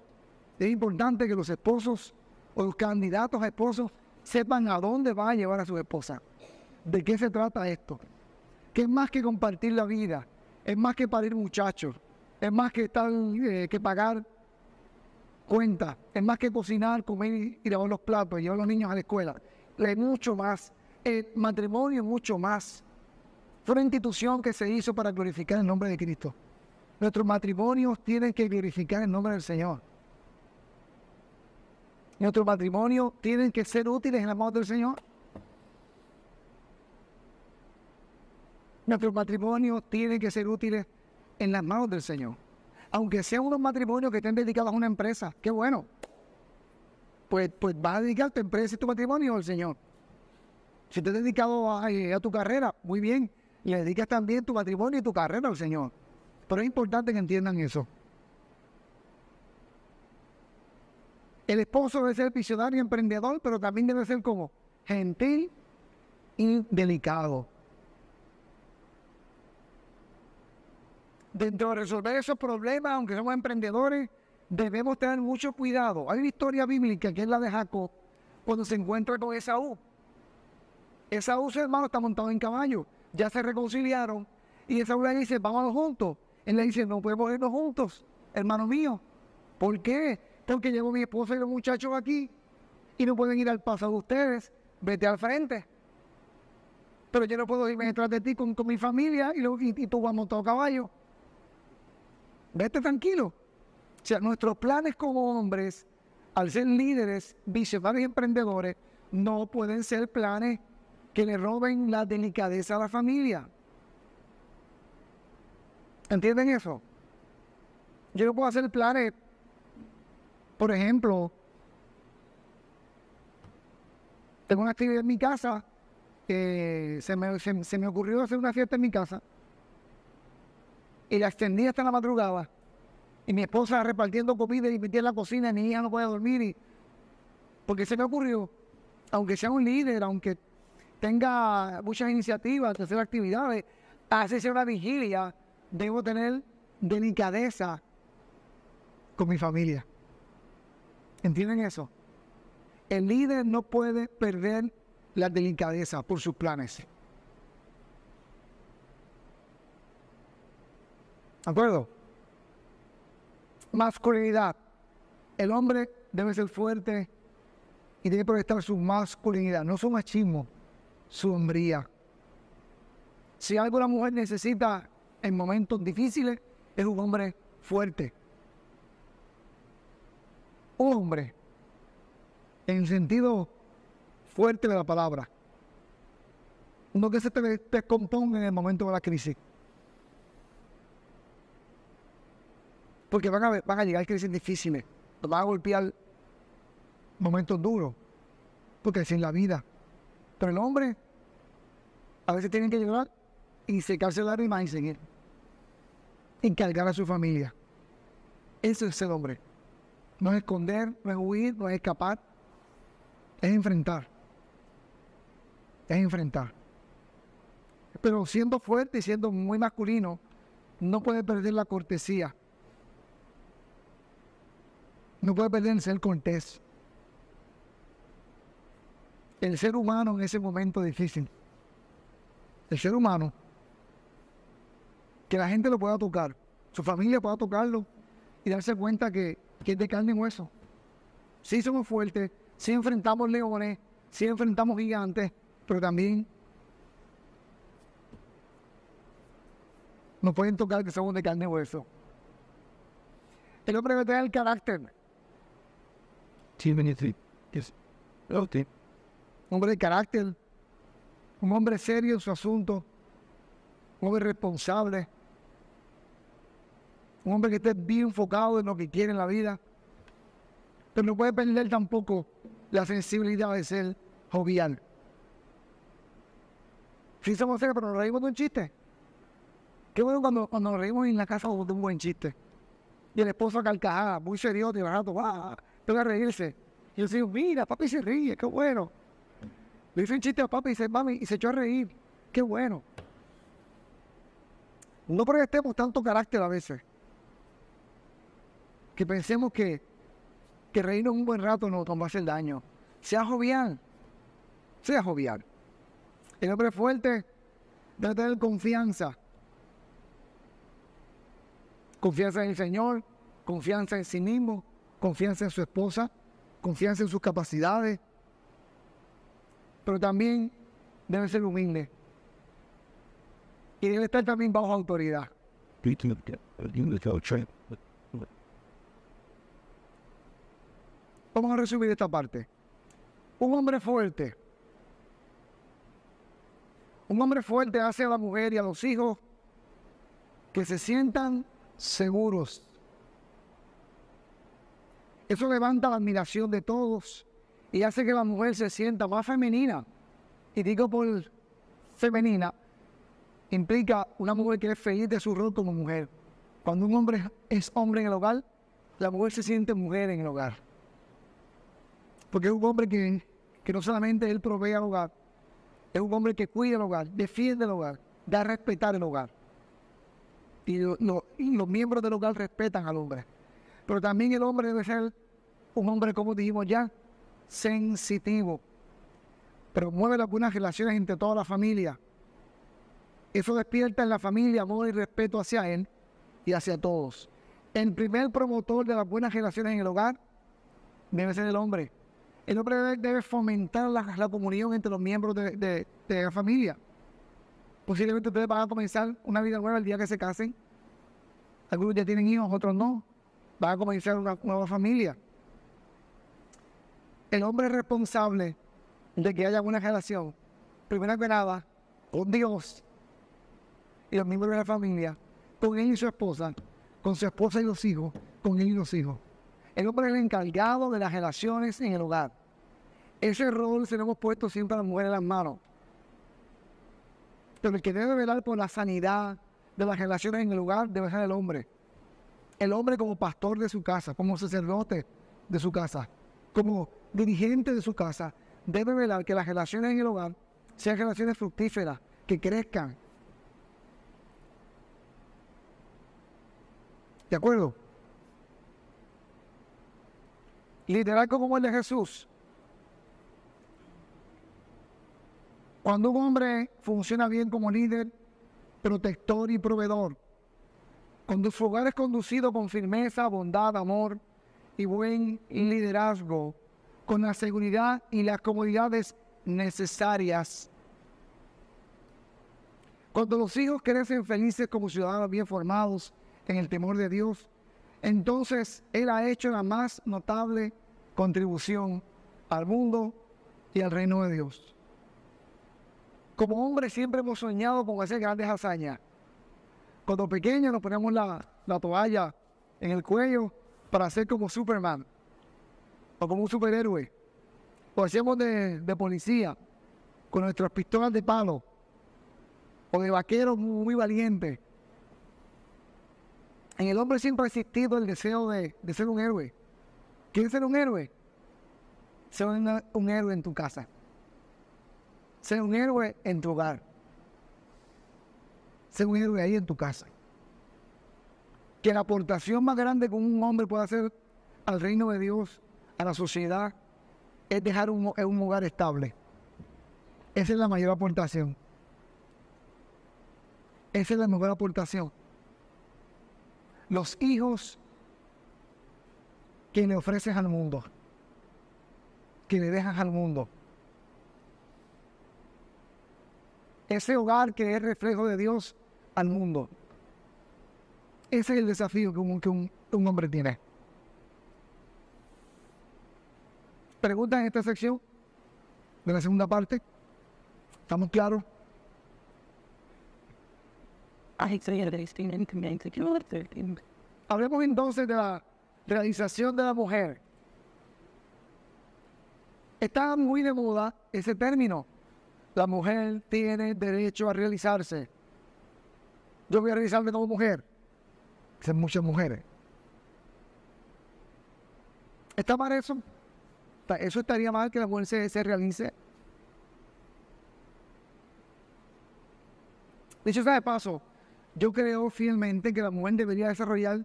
Es importante que los esposos o los candidatos a esposos sepan a dónde va a llevar a su esposa. ¿De qué se trata esto? Que es más que compartir la vida, es más que parir muchachos, es más que estar, eh, que pagar cuentas, es más que cocinar, comer y lavar los platos, llevar a los niños a la escuela. Es mucho más. El matrimonio es mucho más. Fue una institución que se hizo para glorificar el nombre de Cristo. Nuestros matrimonios tienen que glorificar el nombre del Señor. Nuestros matrimonios tienen que ser útiles en la mano del Señor. Nuestros matrimonios tienen que ser útiles en las manos del Señor. Aunque sean unos matrimonios que estén dedicados a una empresa, qué bueno. Pues, pues vas a dedicar tu empresa y tu matrimonio al Señor. Si estás dedicado a, eh, a tu carrera, muy bien. Le dedicas también tu matrimonio y tu carrera al Señor. Pero es importante que entiendan eso. El esposo debe ser visionario y emprendedor, pero también debe ser como gentil y delicado. Dentro de resolver esos problemas, aunque somos emprendedores, debemos tener mucho cuidado. Hay una historia bíblica que es la de Jacob, cuando se encuentra con Esaú. Esaú, hermano, está montado en caballo. Ya se reconciliaron. Y Esaú le dice, vámonos juntos. Él le dice, no podemos irnos juntos, hermano mío. ¿Por qué? porque llevo mi esposa y los muchachos aquí y no pueden ir al paso de ustedes, vete al frente. Pero yo no puedo irme detrás de ti con, mi familia y, y, tú vas montado a caballo. Vete tranquilo. O sea, nuestros planes como hombres, al ser líderes, visionarios y emprendedores, no pueden ser planes que le roben la delicadeza a la familia. ¿Entienden eso? Yo no puedo hacer planes, por ejemplo, tengo una actividad en mi casa, que se me, se, me ocurrió hacer una fiesta en mi casa y la extendí hasta la madrugada y mi esposa repartiendo comida y metía en la cocina mi hija no podía dormir y porque se me ocurrió, aunque sea un líder, aunque tenga muchas iniciativas hacer actividades, hacerse una vigilia, debo tener delicadeza con mi familia. ¿Entienden eso? El líder no puede perder la delicadeza por sus planes. ¿De acuerdo? Masculinidad. El hombre debe ser fuerte y debe proyectar su masculinidad, no su machismo, su hombría. Si algo la mujer necesita en momentos difíciles, es un hombre fuerte. Un hombre, en sentido fuerte de la palabra. No que se te descomponga en el momento de la crisis. Porque van a, a llegar crisis difíciles. Van a golpear momentos duros. Porque es en la vida. Pero el hombre a veces tiene que llegar y secarse la rima y seguir. Encargar a su familia. Eso es el hombre. No es esconder, no es huir, no es escapar. Es enfrentar. Es enfrentar. Pero siendo fuerte y siendo muy masculino, no puede perder la cortesía. No puede perder el ser cortés. El ser humano en ese momento difícil. El ser humano. Que la gente lo pueda tocar. Su familia pueda tocarlo y darse cuenta que, es de carne y hueso. Sí somos fuertes, sí enfrentamos leones, sí enfrentamos gigantes, pero también nos pueden tocar que somos de carne y hueso. El hombre debe tener el carácter. Un hombre de carácter, un hombre serio en su asunto, un hombre responsable, un hombre que esté bien enfocado en lo que quiere en la vida, pero no puede perder tampoco la sensibilidad de ser jovial. Sí somos serios, pero nos reímos de un chiste. Qué bueno cuando, cuando nos reímos en la casa de un buen chiste. Y el esposo a carcajada, muy serio, y barato, va, tengo que reírse. Y yo digo, mira, papi se ríe, qué bueno. Le hice un chiste a papi y dice, mami, y se echó a reír. Qué bueno. No proyectemos tanto carácter a veces. Que pensemos que, que reírnos un buen rato no nos va a hacer daño. Sea jovial. Sea jovial. El hombre fuerte debe tener confianza. Confianza en el Señor, confianza en sí mismo, confianza en su esposa, confianza en sus capacidades. Pero también debe ser humilde. Y debe estar también bajo autoridad. Vamos a resumir esta parte. Un hombre fuerte. Un hombre fuerte hace a la mujer y a los hijos que se sientan seguros. Eso levanta la admiración de todos y hace que la mujer se sienta más femenina. Y digo por femenina, implica una mujer que es feliz de su rol como mujer. Cuando un hombre es hombre en el hogar, la mujer se siente mujer en el hogar. Porque es un hombre que, que no solamente él provee al hogar, es un hombre que cuida el hogar, defiende el hogar, da a respetar el hogar. Y, y los miembros del hogar respetan al hombre. Pero también el hombre debe ser un hombre, como dijimos ya, sensitivo. Promueve las buenas relaciones entre toda la familia. Eso despierta en la familia amor y respeto hacia él y hacia todos. El primer promotor de las buenas relaciones en el hogar debe ser el hombre. El hombre debe, fomentar la, comunión entre los miembros de, de la familia. Posiblemente ustedes van a comenzar una vida nueva el día que se casen. Algunos ya tienen hijos, otros no. Van a comenzar una nueva familia. El hombre es responsable de que haya una relación, primero que nada, con Dios y los miembros de la familia, con él y su esposa, con su esposa y los hijos, con él y los hijos. El hombre es el encargado de las relaciones en el hogar. Ese rol se lo hemos puesto siempre a la mujer en las manos. Pero el que debe velar por la sanidad de las relaciones en el hogar debe ser el hombre. El hombre como pastor de su casa, como sacerdote de su casa, como dirigente de su casa, debe velar que las relaciones en el hogar sean relaciones fructíferas, que crezcan. ¿De acuerdo? Liderazgo como el de Jesús. Cuando un hombre funciona bien como líder, protector y proveedor, cuando su hogar es conducido con firmeza, bondad, amor y buen liderazgo, con la seguridad y las comodidades necesarias. Cuando los hijos crecen felices como ciudadanos bien formados en el temor de Dios, entonces Él ha hecho la más notable contribución al mundo y al reino de Dios. Como hombres siempre hemos soñado con hacer grandes hazañas. Cuando pequeños nos ponemos la, la toalla en el cuello para ser como Superman o como un superhéroe. O hacíamos de, policía con nuestras pistolas de palo. O de vaqueros muy, valientes. En el hombre siempre ha existido el deseo de, ser un héroe. ¿Quieres ser un héroe? Ser un héroe en tu casa. Ser un héroe en tu hogar. Ser un héroe ahí en tu casa. Que la aportación más grande que un hombre puede hacer al reino de Dios a la sociedad es dejar un, un hogar estable. Esa es la mayor aportación. Esa es la mejor aportación. Los hijos que le ofreces al mundo, que le dejas al mundo. Ese hogar que es reflejo de Dios al mundo. Ese es el desafío que un hombre tiene. Preguntas en esta sección de la segunda parte? ¿Estamos claros? Hablemos entonces de la realización de la mujer. Está muy de moda ese término. La mujer tiene derecho a realizarse. Yo voy a realizarme como mujer. Son muchas mujeres. ¿Está para eso? ¿Eso estaría mal que la mujer se, realice? De hecho, de paso, yo creo fielmente que la mujer debería desarrollar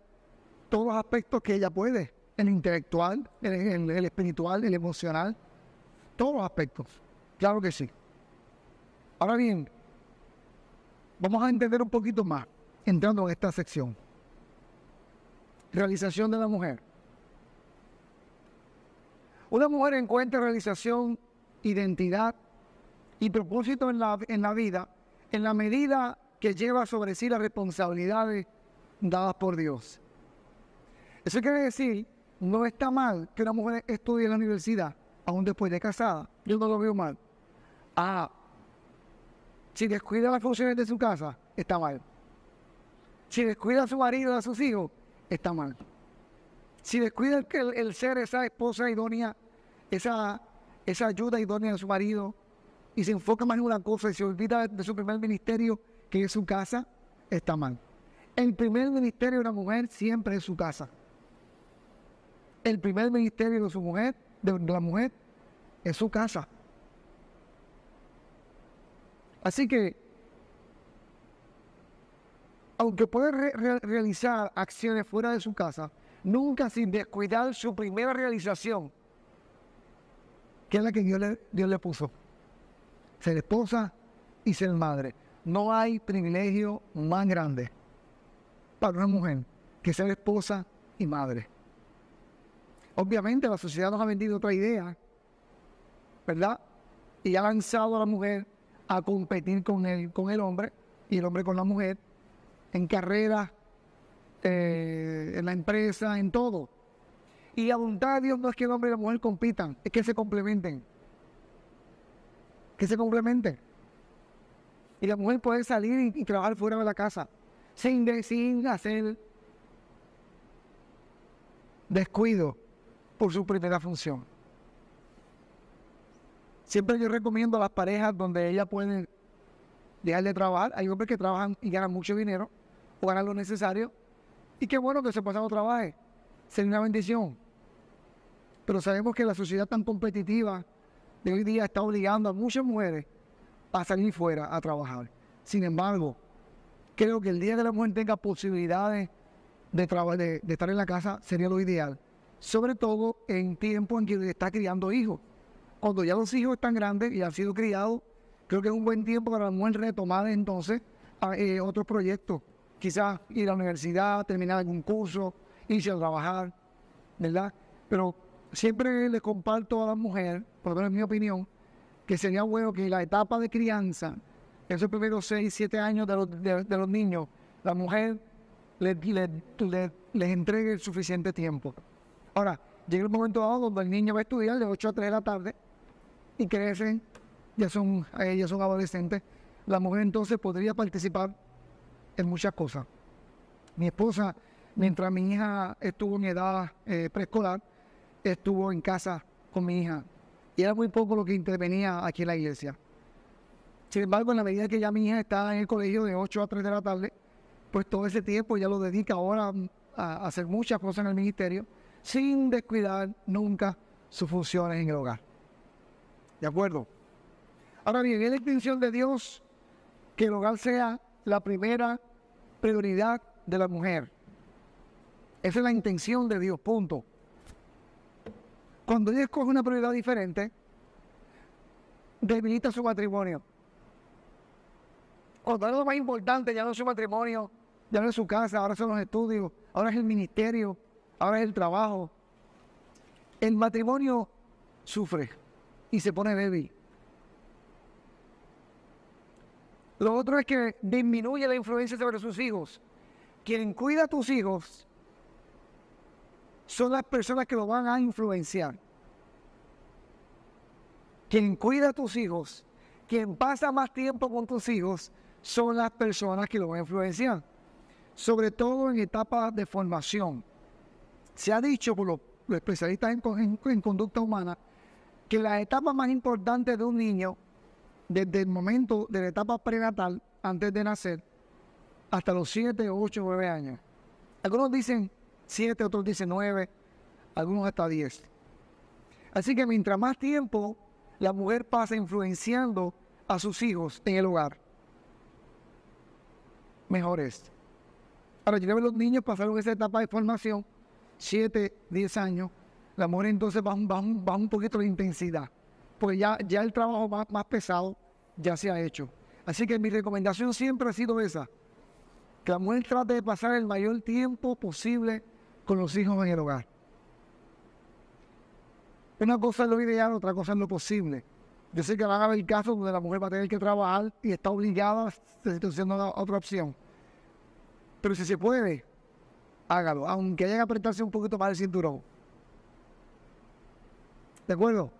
todos los aspectos que ella puede, el intelectual, el, el, espiritual, el emocional, todos los aspectos. Claro que sí. Ahora bien, vamos a entender un poquito más entrando en esta sección. Realización de la mujer. Una mujer encuentra realización, identidad y propósito en la, en la vida en la medida que lleva sobre sí las responsabilidades dadas por Dios. Eso quiere decir, no está mal que una mujer estudie en la universidad, aún después de casada. Yo no lo veo mal. Ah, si descuida las funciones de su casa, está mal. Si descuida a su marido, a sus hijos, está mal. Si descuida el, el ser esa esposa idónea esa, esa ayuda idónea de su marido y se enfoca más en una cosa y se olvida de su primer ministerio, que es su casa, está mal. El primer ministerio de una mujer siempre es su casa. El primer ministerio de su mujer, de la mujer, es su casa. Así que, aunque puede realizar acciones fuera de su casa, nunca sin descuidar su primera realización, que es la que Dios le, Dios le puso. Ser esposa y ser madre. No hay privilegio más grande para una mujer que ser esposa y madre. Obviamente la sociedad nos ha vendido otra idea, ¿verdad? Y ha lanzado a la mujer a competir con el, con el hombre y el hombre con la mujer en carreras, eh, en la empresa, en todo. Y la voluntad de Dios no es que el hombre y la mujer compitan, es que se complementen. Que se complementen. Y la mujer puede salir y, trabajar fuera de la casa sin, sin hacer descuido por su primera función. Siempre yo recomiendo a las parejas donde ellas pueden dejar de trabajar. Hay hombres que trabajan y ganan mucho dinero o ganan lo necesario. Y qué bueno que se pasado trabaje. Sería una bendición. Pero sabemos que la sociedad tan competitiva de hoy día está obligando a muchas mujeres a salir fuera a trabajar. Sin embargo, creo que el día que la mujer tenga posibilidades de, estar en la casa sería lo ideal. Sobre todo en tiempo en que está criando hijos. Cuando ya los hijos están grandes y han sido criados, creo que es un buen tiempo para la mujer retomar entonces eh, otros proyectos. Quizás ir a la universidad, terminar algún curso, irse a trabajar, ¿verdad? Pero siempre le comparto a la mujer, por lo menos en mi opinión, que sería bueno que la etapa de crianza, esos primeros 6, 7 años de los, niños, la mujer les, les, entregue el suficiente tiempo. Ahora, llega el momento dado donde el niño va a estudiar de 8 a 3 de la tarde y crecen, ya son, eh, ya son adolescentes. La mujer entonces podría participar en muchas cosas. Mi esposa, mientras mi hija estuvo en edad eh, preescolar, estuvo en casa con mi hija. Y era muy poco lo que intervenía aquí en la iglesia. Sin embargo, en la medida que ya mi hija está en el colegio de 8 a 3 de la tarde, pues todo ese tiempo ya lo dedica ahora a hacer muchas cosas en el ministerio, sin descuidar nunca sus funciones en el hogar. ¿De acuerdo? Ahora bien, es la intención de Dios que el hogar sea la primera prioridad de la mujer. Esa es la intención de Dios, punto. Cuando ella escoge una prioridad diferente, debilita su matrimonio. Cuando es lo más importante, ya no es su matrimonio, ya no es su casa, ahora son los estudios, ahora es el ministerio, ahora es el trabajo. El matrimonio sufre y se pone débil. Lo otro es que disminuye la influencia sobre sus hijos. Quien cuida a tus hijos son las personas que lo van a influenciar. Quien cuida a tus hijos, quien pasa más tiempo con tus hijos, son las personas que lo van a influenciar. Sobre todo en etapas de formación. Se ha dicho por los, especialistas en, en conducta humana que la etapa más importante de un niño, desde el momento de la etapa prenatal, antes de nacer, hasta los 7, 8, 9 años. Algunos dicen siete, otros dicen nueve, algunos hasta diez. Así que mientras más tiempo la mujer pasa influenciando a sus hijos en el hogar, mejor es. Ahora, yo los niños pasaron esa etapa de formación, siete, diez años, la mujer entonces va, un poquito de intensidad, porque ya, ya el trabajo más, más pesado ya se ha hecho. Así que mi recomendación siempre ha sido esa, que la mujer trate de pasar el mayor tiempo posible con los hijos en el hogar. Una cosa es lo ideal, otra cosa es lo posible. Yo sé que van a haber casos donde la mujer va a tener que trabajar y está obligada a situación a otra opción. Pero si se puede, hágalo, aunque haya que apretarse un poquito más el cinturón. ¿De acuerdo?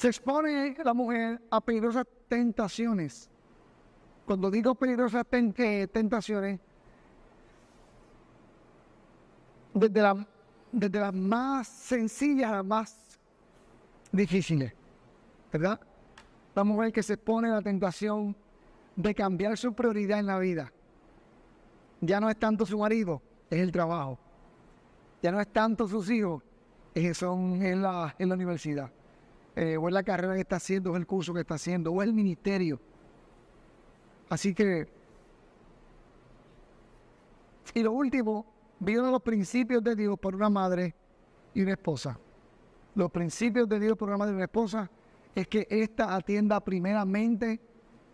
Se expone la mujer a peligrosas tentaciones. Cuando digo peligrosas tentaciones, desde, la, desde las más sencillas a las más difíciles, ¿verdad? La mujer que se expone a la tentación de cambiar su prioridad en la vida. Ya no es tanto su marido, es el trabajo. Ya no es tanto sus hijos, son en la, en la universidad. Eh, o es la carrera que está haciendo, o es el curso que está haciendo, o es el ministerio. Así que, y lo último, vieron los principios de Dios por una madre y una esposa. Los principios de Dios por una madre y una esposa es que ésta atienda primeramente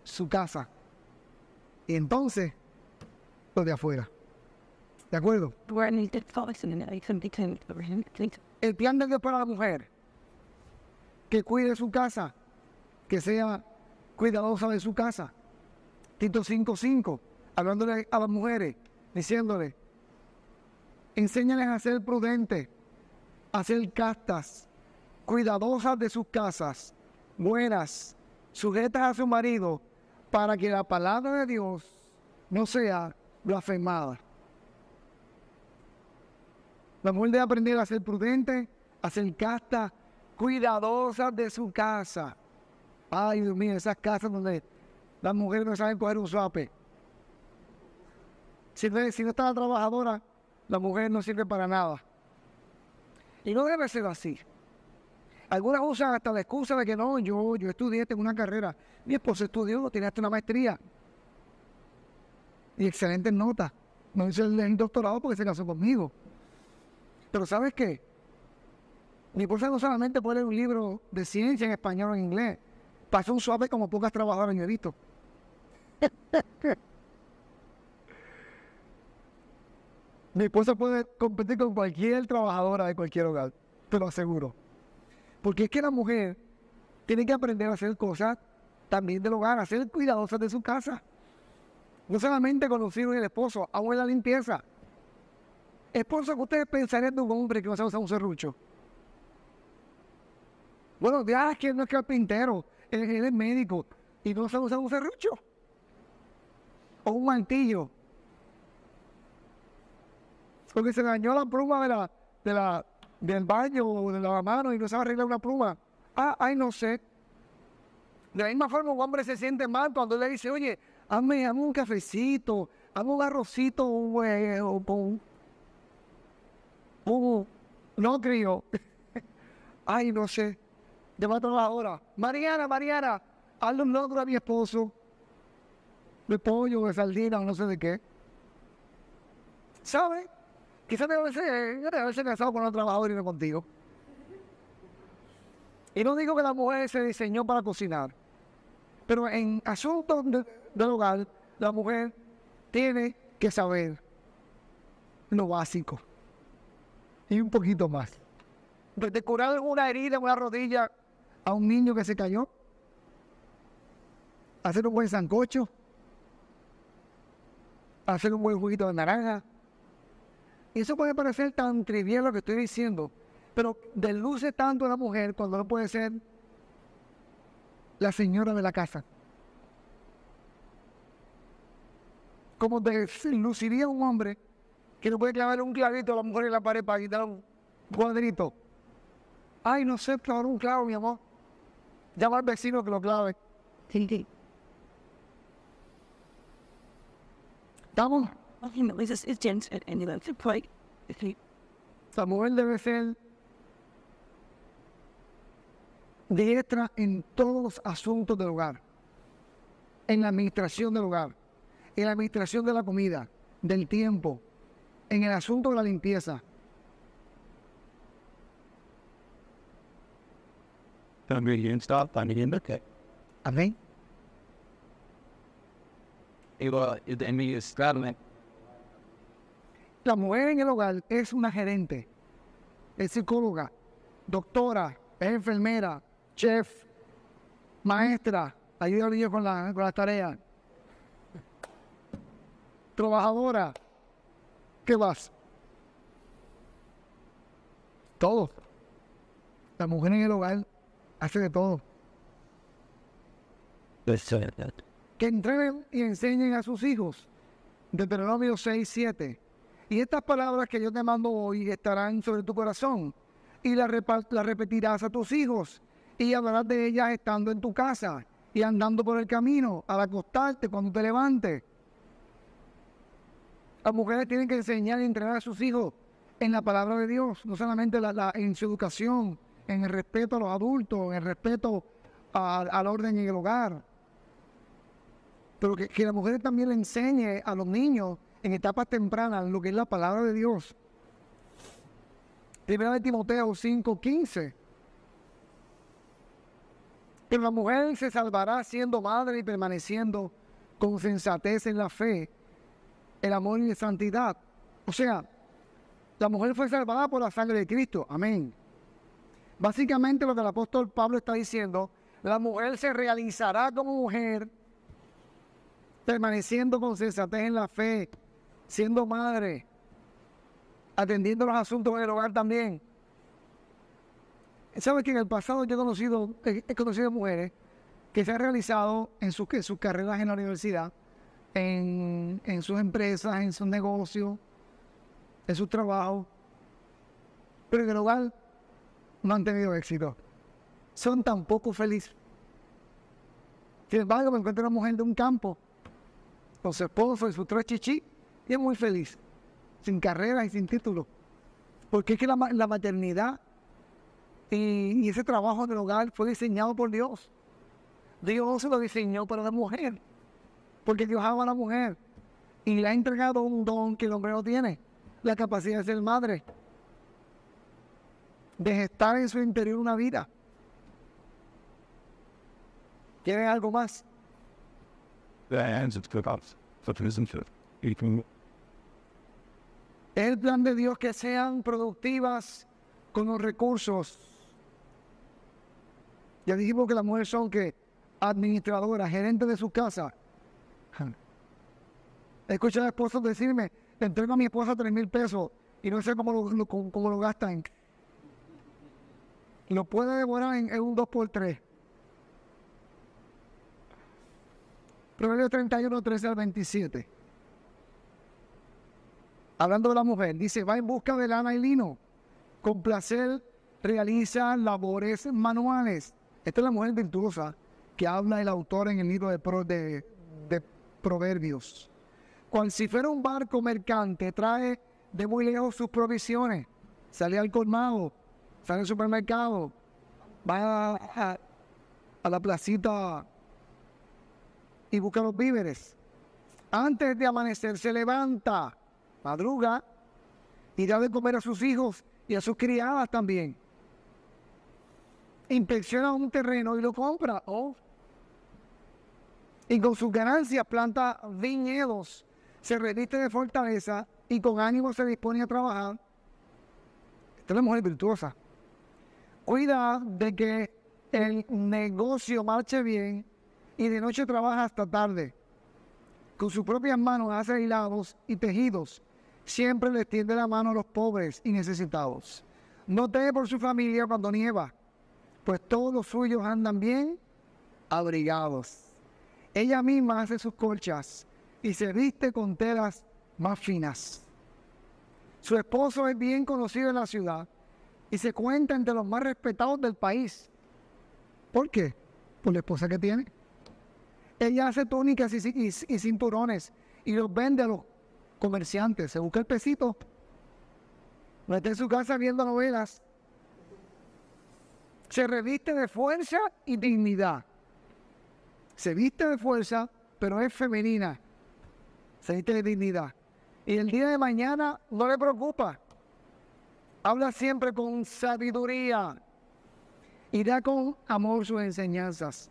su casa. Y entonces, lo de afuera. ¿De acuerdo? El plan de Dios para la mujer, que cuide su casa, que sea cuidadosa de su casa. Tito 5.5, hablándole a las mujeres, diciéndole, Enséñales a ser prudentes, a ser castas, cuidadosas de sus casas, buenas, sujetas a su marido, para que la palabra de Dios no sea blasfemada. La mujer debe aprender a ser prudente, a ser casta, cuidadosa de su casa. Ay, Dios mío, esas casas donde las mujeres no saben coger un suape. Si no, si no está la trabajadora, la mujer no sirve para nada. Y no debe ser así. Algunas usan hasta la excusa de que no, yo, yo estudié, tengo una carrera. Mi esposo estudió, tiene hasta una maestría. Y excelentes notas. No hizo el, doctorado porque se casó conmigo. Pero ¿sabes qué? Mi esposa no solamente puede leer un libro de ciencia en español o en inglés. Pasó un suave como pocas trabajadoras yo he visto. Mi esposa puede competir con cualquier trabajadora de cualquier hogar, te lo aseguro. Porque es que la mujer tiene que aprender a hacer cosas también del hogar, a ser cuidadosa de su casa. No solamente con los hijos y el esposo, aún en la limpieza. Esposo, que ustedes pensarían de un hombre que no sabe usar un serrucho? Bueno, ya es que no es carpintero, él, es médico y no sabe usar un serrucho. O un mantillo. Porque se dañó la pluma de la, de la, del baño o de la mano y no sabe arreglar una pluma. Ah, ay, no sé. De la misma forma, un hombre se siente mal cuando le dice, oye, hazme, un cafecito, hazme un arrocito, un, un, no creo. ay, no sé. Llama a hora. Mariana, Mariana, hazle un logro a mi esposo. De pollo, de sardina, no sé de qué. ¿Sabe? Quizás debe haberse casado con otro trabajador y no contigo. Y no digo que la mujer se diseñó para cocinar, pero en asuntos del hogar, la mujer tiene que saber lo básico y un poquito más. De curar una herida una rodilla a un niño que se cayó, hacer un buen sancocho, hacer un buen juguito de naranja, eso puede parecer tan trivial lo que estoy diciendo, pero desluce tanto a la mujer cuando no puede ser la señora de la casa. Como desluciría un hombre que no puede clavar un clavito a la mujer en la pared para quitar un cuadrito. Ay, no sé clavar un clavo, mi amor. Llama al vecino que lo clave. ¿Estamos? Samuel debe ser diestra en todos los asuntos del hogar, en la administración del hogar, en la administración de la comida, del tiempo, en el asunto de la limpieza. Amén. La mujer en el hogar es una gerente, es psicóloga, doctora, es enfermera, chef, maestra, ayuda a los con, la, con las tareas, trabajadora. ¿Qué más? Todo. La mujer en el hogar hace de todo. Que entrenen y enseñen a sus hijos. Deuteronomio 6, 7 y estas palabras que yo te mando hoy estarán sobre tu corazón y las, repetirás a tus hijos y hablarás de ellas estando en tu casa y andando por el camino, al acostarte, cuando te levantes. Las mujeres tienen que enseñar y entrenar a sus hijos en la palabra de Dios, no solamente en su educación, en el respeto a los adultos, en el respeto al orden en el hogar, pero que, que la mujer también le enseñe a los niños en etapas tempranas lo que es la palabra de Dios. Primera de Timoteo 5:15. Que la mujer se salvará siendo madre y permaneciendo con sensatez en la fe, el amor y la santidad. O sea, la mujer fue salvada por la sangre de Cristo. Amén. Básicamente lo que el apóstol Pablo está diciendo, la mujer se realizará como mujer, permaneciendo con sensatez en la fe, siendo madre, atendiendo los asuntos en el hogar también. ¿Sabes que en el pasado yo he conocido, he conocido mujeres que se han realizado en sus, sus carreras en la universidad, en, sus empresas, en sus negocios, en sus trabajos, pero en el hogar no han tenido éxito. Son tan poco felices. Sin embargo, me encuentro una mujer de un campo con su esposo y sus tres chichi y es muy feliz, sin carrera y sin título. Porque es que la, maternidad y, ese trabajo del hogar fue diseñado por Dios. Dios se lo diseñó para la mujer, porque Dios ama a la mujer y le ha entregado un don que el hombre no tiene, la capacidad de ser madre, de gestar en su interior una vida. ¿Quieren algo más? Es el plan de Dios que sean productivas con los recursos. Ya dijimos que las mujeres son que administradoras, gerentes de su casa. Escucha a esposos decirme, le entrego a mi esposa tres mil pesos y no sé cómo lo, cómo, lo gastan. Lo puede devorar en, un 2 por 3 Proverbio 31, 13 al 27. Hablando de la mujer, dice, va en busca de lana y lino. Con placer realiza labores manuales. Esta es la mujer virtuosa que habla el autor en el libro de, de Proverbios cual si fuera un barco mercante, trae de muy lejos sus provisiones. Sale al colmado, sale al supermercado, va a, la placita y busca los víveres. Antes de amanecer se levanta, madruga y da de comer a sus hijos y a sus criadas también. Inspecciona un terreno y lo compra. Oh. Y con sus ganancias planta viñedos se reviste de fortaleza y con ánimo se dispone a trabajar. Esta es la mujer virtuosa. Cuida de que el negocio marche bien y de noche trabaja hasta tarde. Con sus propias manos hace hilados y tejidos. Siempre le extiende la mano a los pobres y necesitados. No teme por su familia cuando nieva, pues todos los suyos andan bien abrigados. Ella misma hace sus colchas y se viste con telas más finas. Su esposo es bien conocido en la ciudad y se cuenta entre los más respetados del país. ¿Por qué? Por la esposa que tiene. Ella hace túnicas y, cinturones y los vende a los comerciantes. Se busca el pesito. No está en su casa viendo novelas. Se reviste de fuerza y dignidad. Se viste de fuerza, pero es femenina se de dignidad. Y el día de mañana no le preocupa. Habla siempre con sabiduría y da con amor sus enseñanzas.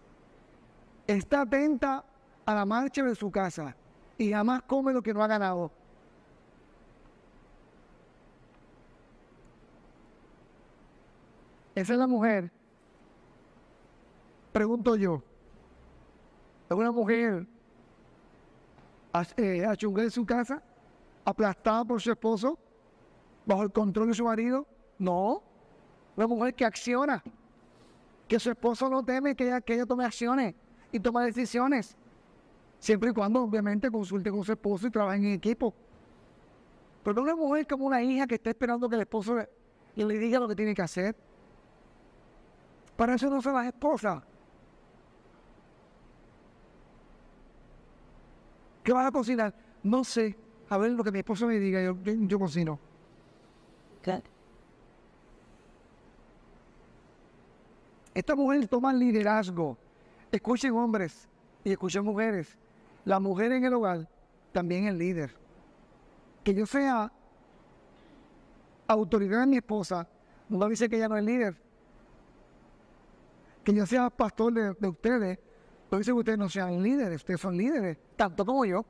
Está atenta a la marcha de su casa y jamás come lo que no ha ganado. Esa es la mujer. Pregunto yo. Es una mujer eh, en su casa, aplastada por su esposo, bajo el control de su marido. No, una mujer que acciona, que su esposo no teme que ella, que ella tome acciones y tome decisiones, siempre y cuando obviamente consulte con su esposo y trabaje en equipo. Pero no una mujer como una hija que está esperando que el esposo le, le diga lo que tiene que hacer. Para eso no son las esposas. ¿Qué vas a cocinar? No sé. A ver lo que mi esposo me diga, yo, yo, cocino. Esta mujer toma liderazgo. Escuchen hombres y escuchen mujeres. La mujer en el hogar también es líder. Que yo sea autoridad de mi esposa, no dice que ella no es líder. Que yo sea pastor de ustedes, no dice que ustedes no sean líderes, ustedes son líderes, tanto como yo.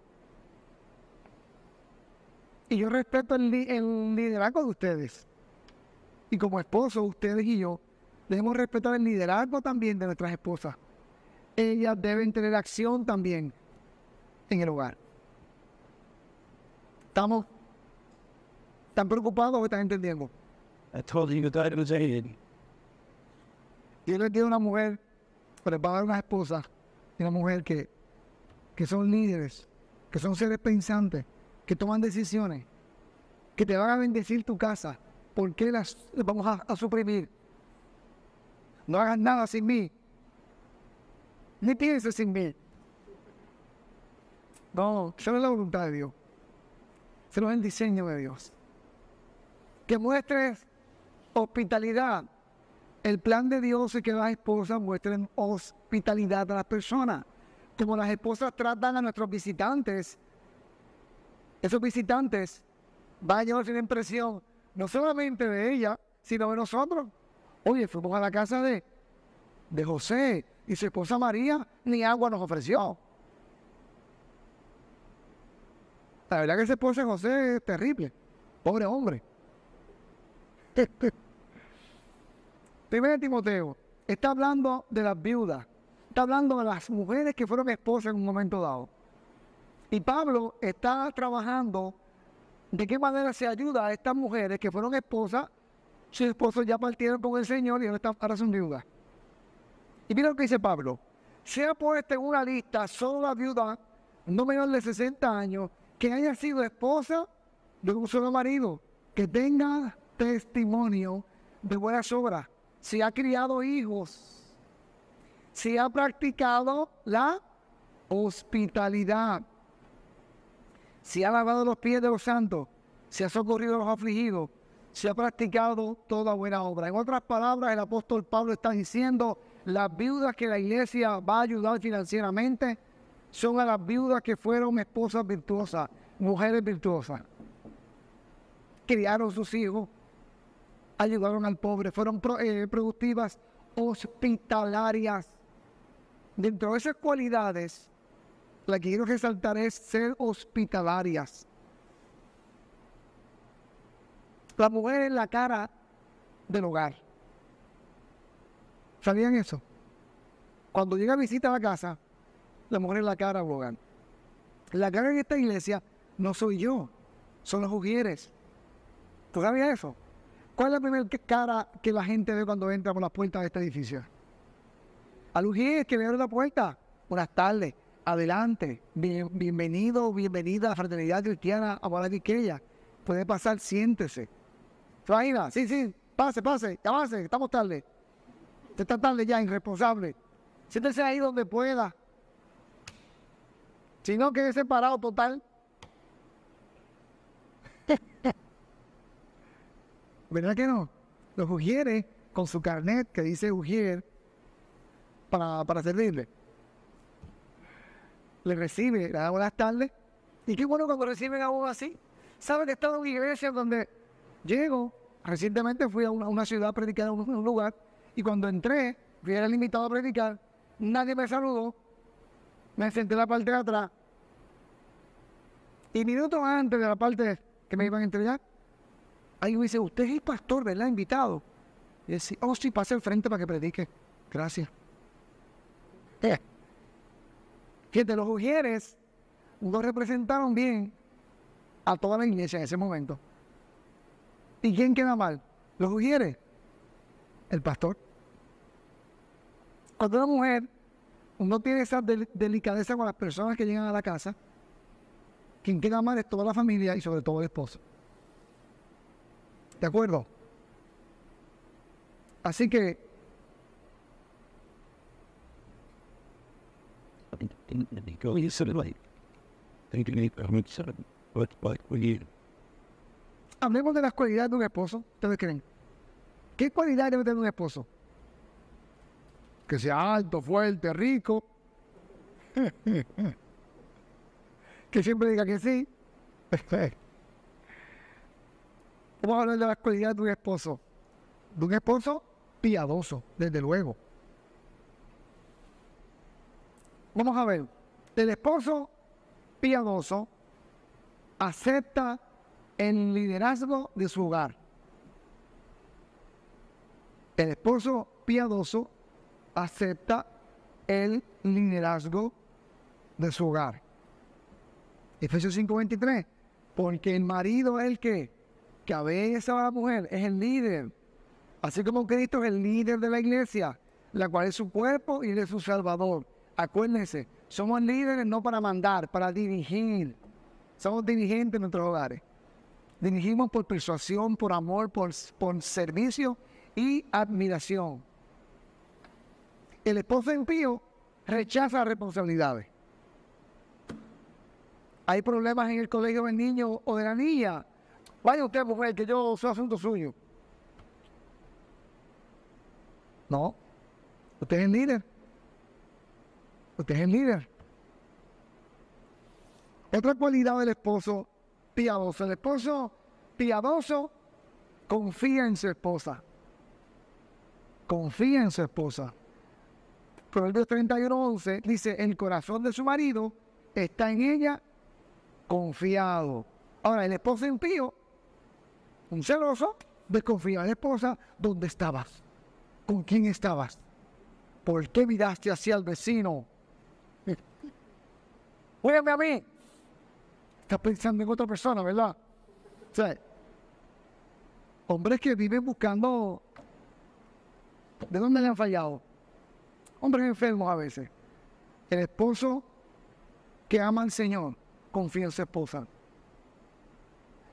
Y yo respeto el, liderazgo de ustedes. Y como esposo, ustedes y yo, debemos respetar el liderazgo también de nuestras esposas. Ellas deben tener acción también en el hogar. ¿Estamos tan preocupados o están entendiendo? I told you that was Yo le digo a una mujer, prepara una esposa una mujer que, que son líderes, que son seres pensantes, que toman decisiones, que te van a bendecir tu casa, ¿por qué las vamos a, suprimir? No hagas nada sin mí. Ni pienses sin mí. No, eso no es la voluntad de Dios. Eso no es el diseño de Dios. Que muestres hospitalidad. El plan de Dios es que las esposas muestren hospitalidad a las personas. Como las esposas tratan a nuestros visitantes, esos visitantes van a llevarse una impresión no solamente de ella, sino de nosotros. Oye, fuimos a la casa de, de José y su esposa María, ni agua nos ofreció. La verdad que esa esposa de José es terrible. Pobre hombre. Primero Timoteo está hablando de las viudas. Está hablando de las mujeres que fueron esposas en un momento dado. Y Pablo está trabajando de qué manera se ayuda a estas mujeres que fueron esposas, sus esposos ya partieron con el Señor y ahora son viudas. Y mira lo que dice Pablo. Sea puesta en una lista solo la viuda no menor de 60 años que haya sido esposa de un solo marido, que tenga testimonio de buenas obras, si ha criado hijos, si ha practicado la hospitalidad, si ha lavado los pies de los santos, si ha socorrido a los afligidos, si ha practicado toda buena obra. En otras palabras, el apóstol Pablo está diciendo, las viudas que la iglesia va a ayudar financieramente son a las viudas que fueron esposas virtuosas, mujeres virtuosas. Criaron sus hijos, ayudaron al pobre, fueron eh, productivas, hospitalarias. Dentro de esas cualidades, la que quiero resaltar es ser hospitalarias. La mujer es la cara del hogar. ¿Sabían eso? Cuando llega a visita a la casa, la mujer es la cara del hogar. La cara en esta iglesia no soy yo, son los ujieres. ¿Tú sabías eso? ¿Cuál es la primera cara que la gente ve cuando entra por las puertas de este edificio? Al ujier que le abre la puerta. Buenas tardes adelante, bienvenido, bienvenida a la Fraternidad Cristiana a Quiqueya. Puede pasar, siéntese. Traída, sí, sí, pase, pase, avance, estamos tarde. Usted está tarde ya, irresponsable. Siéntese ahí donde pueda. Si no, quede separado total. ¿Verdad que no? Los ujieres con su carnet que dice ujier para, para servirle le recibe, le da buenas tardes. Y qué bueno cuando reciben a uno así. ¿Sabe que estaba en una iglesia donde llego? Recientemente fui a una, ciudad a predicar en un, lugar y cuando entré, fui el invitado a predicar, nadie me saludó, me senté en la parte de atrás. Y minutos antes de la parte que me iban a entregar, ahí me dice, usted es el pastor, ¿verdad? Invitado. Y decía, oh sí, pase al frente para que predique. Gracias. Eh. Fíjate, los ujieres no representaron bien a toda la iglesia en ese momento. ¿Y quién queda mal? Los ujieres. El pastor. Cuando una mujer no tiene esa delicadeza con las personas que llegan a la casa, quien queda mal es toda la familia y sobre todo el esposo. ¿De acuerdo? Así que Hablemos de las cualidades de un esposo. ¿Ustedes creen? ¿Qué cualidades debe tener un esposo? Que sea alto, fuerte, rico. que siempre diga que sí. Vamos a hablar de las cualidades de un esposo. De un esposo piadoso, desde luego. Vamos a ver. El esposo piadoso acepta el liderazgo de su hogar. El esposo piadoso acepta el liderazgo de su hogar. Efesios 5:23. Porque el marido es el que cabeza a la mujer, es el líder. Así como Cristo es el líder de la iglesia, la cual es su cuerpo y es su salvador. Acuérdense, somos líderes no para mandar, para dirigir. Somos dirigentes en nuestros hogares. dirigimos por persuasión, por amor, por, por servicio y admiración. El esposo impío rechaza responsabilidades. Hay problemas en el colegio del niño o de la niña. Vaya usted, mujer, que yo soy asunto suyo. No. Usted es el líder. Usted es el líder. Otra cualidad del esposo piadoso. El esposo piadoso confía en su esposa. Confía en su esposa. Proverbios 31.11 dice, el corazón de su marido está en ella confiado. Ahora, el esposo impío, un celoso, desconfía a la esposa, ¿dónde estabas? ¿Con quién estabas? ¿Por qué miraste hacia el vecino? Cuídame a mí. Estás pensando en otra persona, ¿verdad? O sea, hombres que viven buscando... ¿De dónde le han fallado? Hombres enfermos a veces. El esposo que ama al Señor confía en su esposa.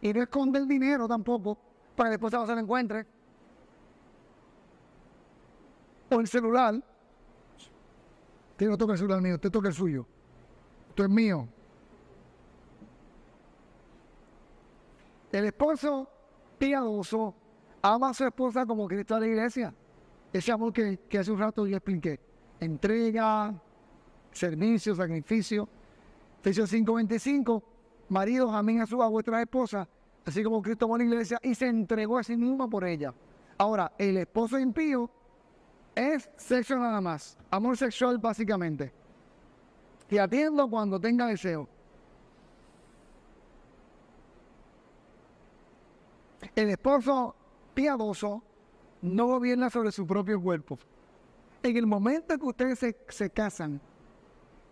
Y no esconde el dinero tampoco para que la esposa no se lo encuentre. O el celular. Usted no toca el celular mío, usted toca el suyo. Esto es mío. El esposo piadoso ama a su esposa como Cristo a la iglesia. Ese amor que, hace un rato yo expliqué. Entrega, servicio, sacrificio. Efesios 5:25, maridos amén a su a vuestras esposas, así como Cristo amó a la iglesia y se entregó a sí mismo por ella. Ahora, el esposo impío es sexo nada más, amor sexual básicamente. Y atiendo cuando tenga deseo. El esposo piadoso no gobierna sobre su propio cuerpo. En el momento que ustedes se, se casan,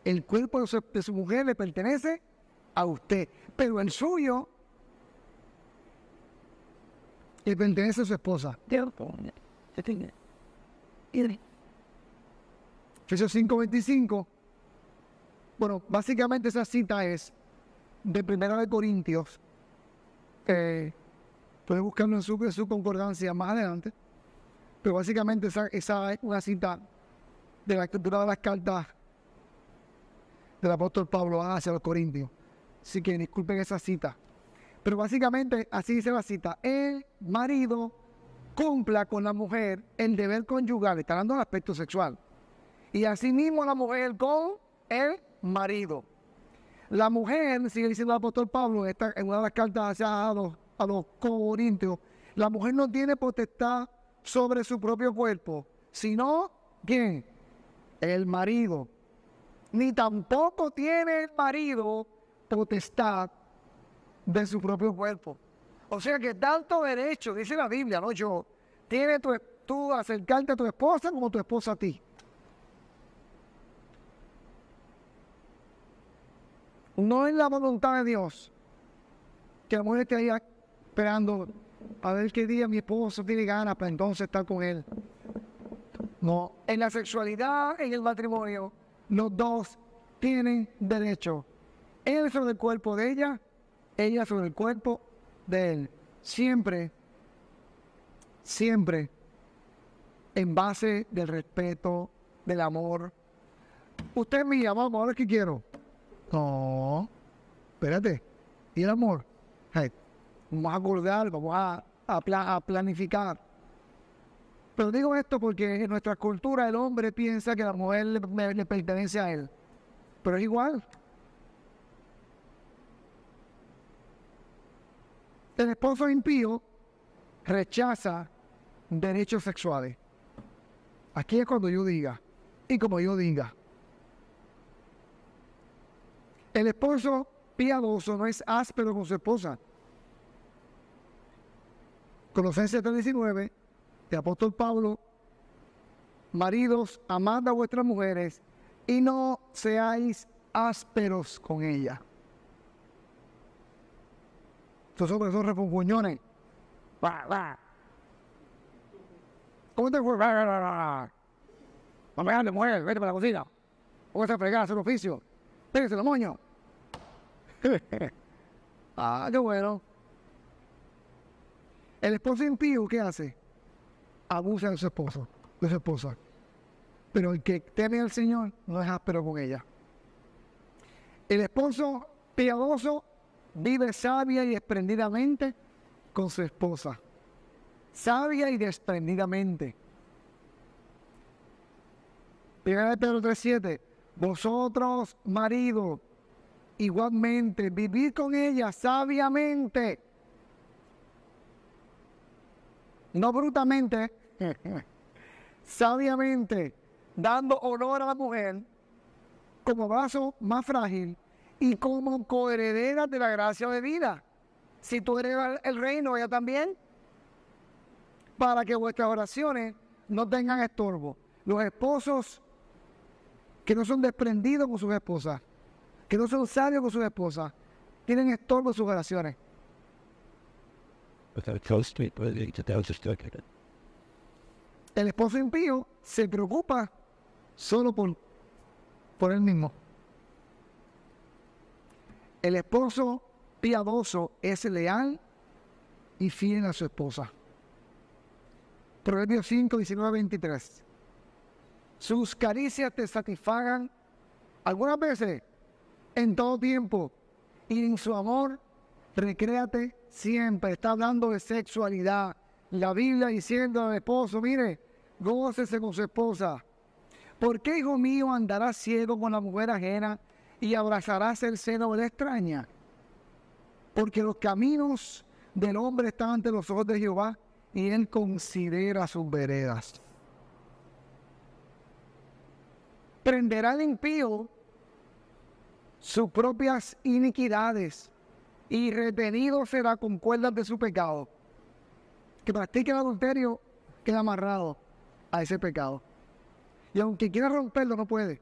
el cuerpo de su, de su mujer le pertenece a usted, pero el suyo le pertenece a su esposa. Efesios 5:25. Bueno, básicamente esa cita es de Primera de Corintios. Eh, puede buscarlo en su, concordancia más adelante. Pero básicamente esa, esa es una cita de la escritura de las cartas del apóstol Pablo hacia los Corintios. Así que disculpen esa cita. Pero básicamente así dice la cita. El marido cumpla con la mujer el deber conyugal, está hablando del aspecto sexual. Y asimismo la mujer con el marido. La mujer, sigue diciendo el apóstol Pablo en, esta, en una de las cartas a los, a los corintios, la mujer no tiene potestad sobre su propio cuerpo, sino, ¿quién? El marido. Ni tampoco tiene el marido potestad de su propio cuerpo. O sea que tanto derecho, dice la Biblia, no yo, tiene tu, tú acercarte a tu esposa como tu esposa a ti. No es la voluntad de Dios que la mujer esté ahí esperando a ver qué día mi esposo tiene ganas para entonces estar con él. No, en la sexualidad, en el matrimonio, los dos tienen derecho. Él sobre el cuerpo de ella, ella sobre el cuerpo de él. Siempre, siempre en base del respeto, del amor. Usted es mía, vamos, ahora que quiero. No, espérate. ¿Y el amor? vamos a acordar, vamos a, planificar. Pero digo esto porque en nuestra cultura el hombre piensa que la mujer le pertenece a él. Pero es igual. El esposo impío rechaza derechos sexuales. Aquí es cuando yo diga, y como yo diga. El esposo piadoso no es áspero con su esposa. Colosenses 3:19, de apóstol Pablo, maridos, amad a vuestras mujeres y no seáis ásperos con ella. Estos son refunfuñones. ¿Cómo te fue? Hables, mujer, vete para la cocina. ¿Cómo a fregar, hacer oficio? Pégase los moños. ah, qué bueno. El esposo impío, ¿qué hace? Abusa de su esposo, de su esposa. Pero el que teme al Señor no es áspero con ella. El esposo piadoso vive sabia y desprendidamente con su esposa. Sabia y desprendidamente. Primera de Pedro 3.7. Vosotros, marido, igualmente, vivid con ella sabiamente. No brutamente, sabiamente, dando honor a la mujer como brazo más frágil y como coheredera de la gracia de vida. Si tú eres el reino, ella también, para que vuestras oraciones no tengan estorbo. Los esposos que no son desprendidos con sus esposas, que no son sabios con sus esposas, tienen estorbo en sus oraciones. El esposo impío se preocupa solo por, por él mismo. El esposo piadoso es leal y fiel a su esposa. Proverbios 5, 19, 23. Sus caricias te satisfagan algunas veces, en todo tiempo, y en su amor, recréate siempre. Está hablando de sexualidad. La Biblia diciendo al esposo, mire, gócese con su esposa. ¿Por qué, hijo mío, andarás ciego con la mujer ajena y abrazarás el seno de la extraña? Porque los caminos del hombre están ante los ojos de Jehová y él considera sus veredas. Prenderá el impío sus propias iniquidades y retenido será con cuerdas de su pecado. Que practique el adulterio queda amarrado a ese pecado. Y aunque quiera romperlo, no puede.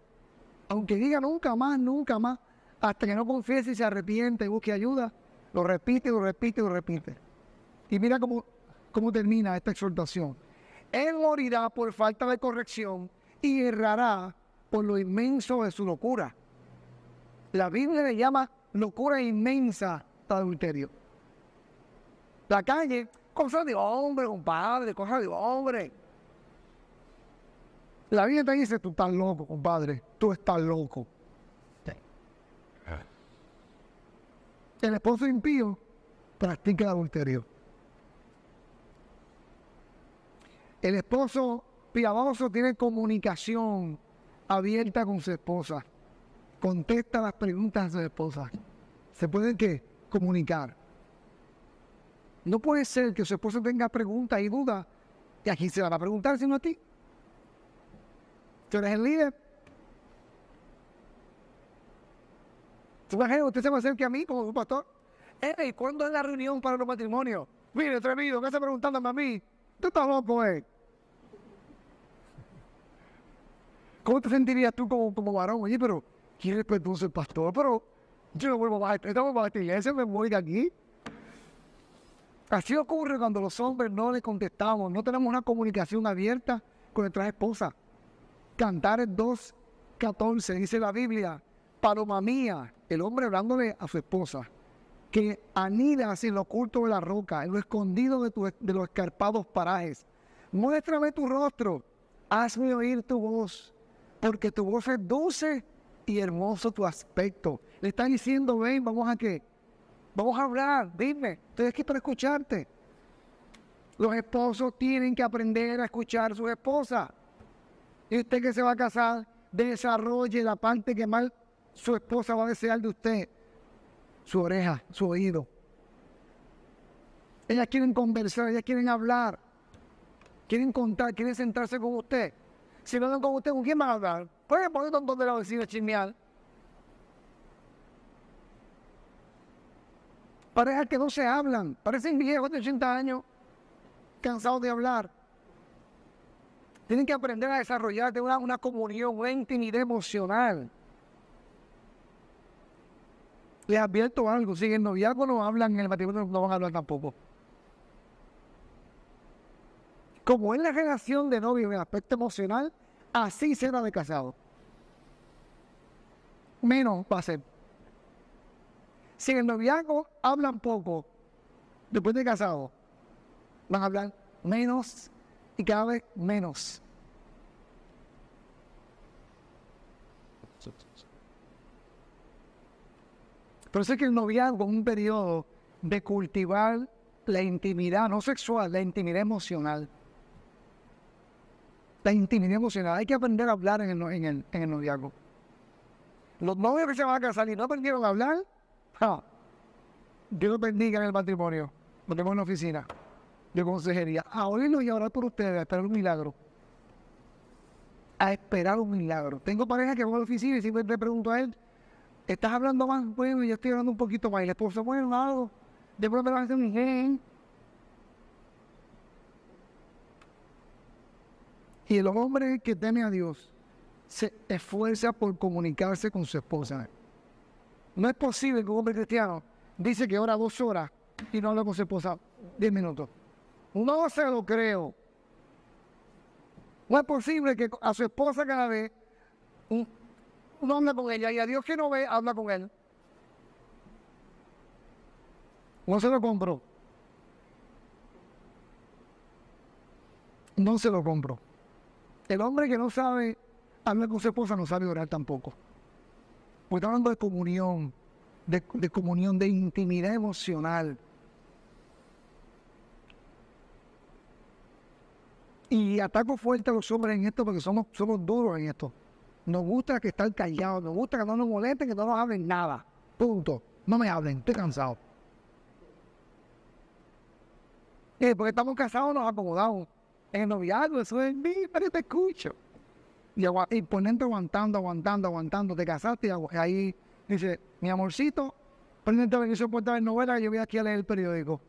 Aunque diga nunca más, nunca más, hasta que no confiese y se arrepiente y busque ayuda, lo repite, lo repite, lo repite. Y mira cómo, cómo termina esta exhortación. Él morirá por falta de corrección y errará por lo inmenso de su locura. La Biblia le llama locura inmensa adulterio. La calle, cosa de hombre, compadre, cosa de hombre. La Biblia te dice, tú estás loco, compadre, tú estás loco. El esposo impío practica el adulterio. El esposo piadoso tiene comunicación abierta con su esposa. Contesta las preguntas de su esposa. ¿Se pueden qué? Comunicar. No puede ser que su esposa tenga preguntas y dudas. ¿Y aquí se van a preguntar sino a ti? Tú eres el líder. ¿Tú usted se va a acercar a mí como un pastor? ¿y ¿cuándo es la reunión para los matrimonios? Mire, atrevido, ¿qué está preguntándome a mí? Tú estás loco, eh. ¿Cómo te sentirías tú como, como varón? Oye, pero ¿quién respetuoso el pastor? Pero yo no vuelvo bajar, a esta iglesia, me voy de aquí. Así ocurre cuando los hombres no le contestamos, no tenemos una comunicación abierta con nuestras esposas. Cantares 2.14 dice la Biblia, paloma mía, el hombre hablándole a su esposa, que anidas en lo oculto de la roca, en lo escondido de los escarpados parajes. Muéstrame tu rostro, hazme oír tu voz, porque tu voz es dulce y hermoso tu aspecto. Le está diciendo, ven, vamos a qué? Vamos a hablar, dime, estoy aquí para escucharte. Los esposos tienen que aprender a escuchar a su esposa. Y usted que se va a casar, desarrolle la parte que más su esposa va a desear de usted. Su oreja, su oído. Ellas quieren conversar, ellas quieren hablar. Quieren contar, quieren sentarse con usted. Si no dan con usted, ¿con quién van a hablar? Pueden poner donde la vecina chismear. Parejas que no se hablan, parecen viejos de 80 años, cansados de hablar. Tienen que aprender a desarrollar una, una comunión, una intimidad emocional. Les advierto algo, si en el noviazgo no hablan, en el matrimonio no van a hablar tampoco. Como es la relación de novio en el aspecto emocional, así será de casado. Menos va a ser. Si en el noviazgo hablan poco, después de casado, van a hablar menos y cada vez menos. Por eso es que el noviazgo es un periodo de cultivar la intimidad, no sexual, la intimidad emocional. La intimidad emocional. Hay que aprender a hablar en el, en el, noviazgo. Los novios que se van a casar y no aprendieron a hablar, Dios los bendiga en el matrimonio. Lo tengo en la oficina de consejería. A oírlo y a orar por ustedes, a esperar un milagro. A esperar un milagro. Tengo pareja que va a la oficina y siempre le pregunto a él, ¿estás hablando más? Bueno, yo estoy hablando un poquito más. Y el esposo, bueno, algo. Después me va a hacer un gen. Y el hombre que teme a Dios se esfuerza por comunicarse con su esposa. No es posible que un hombre cristiano dice que ora dos horas y no habla con su esposa diez minutos. No se lo creo. No es posible que a su esposa cada vez uno habla con ella y a Dios que no ve, habla con él. No se lo compro. No se lo compro. El hombre que no sabe hablar con su esposa no sabe orar tampoco. Pues está hablando de comunión, de, comunión, de intimidad emocional. Y ataco fuerte a los hombres en esto porque somos, duros en esto. Nos gusta que estar callados, nos gusta que no nos molesten, que no nos hablen nada. Punto. No me hablen, estoy cansado. Eh, porque estamos casados, nos acomodamos. En el noviazgo, eso es mí, pero te escucho. Y, y ponente aguantando, aguantando, aguantando. Te casaste y ahí dice, mi amorcito, ponente a venir a ver novela, yo voy aquí a leer el periódico.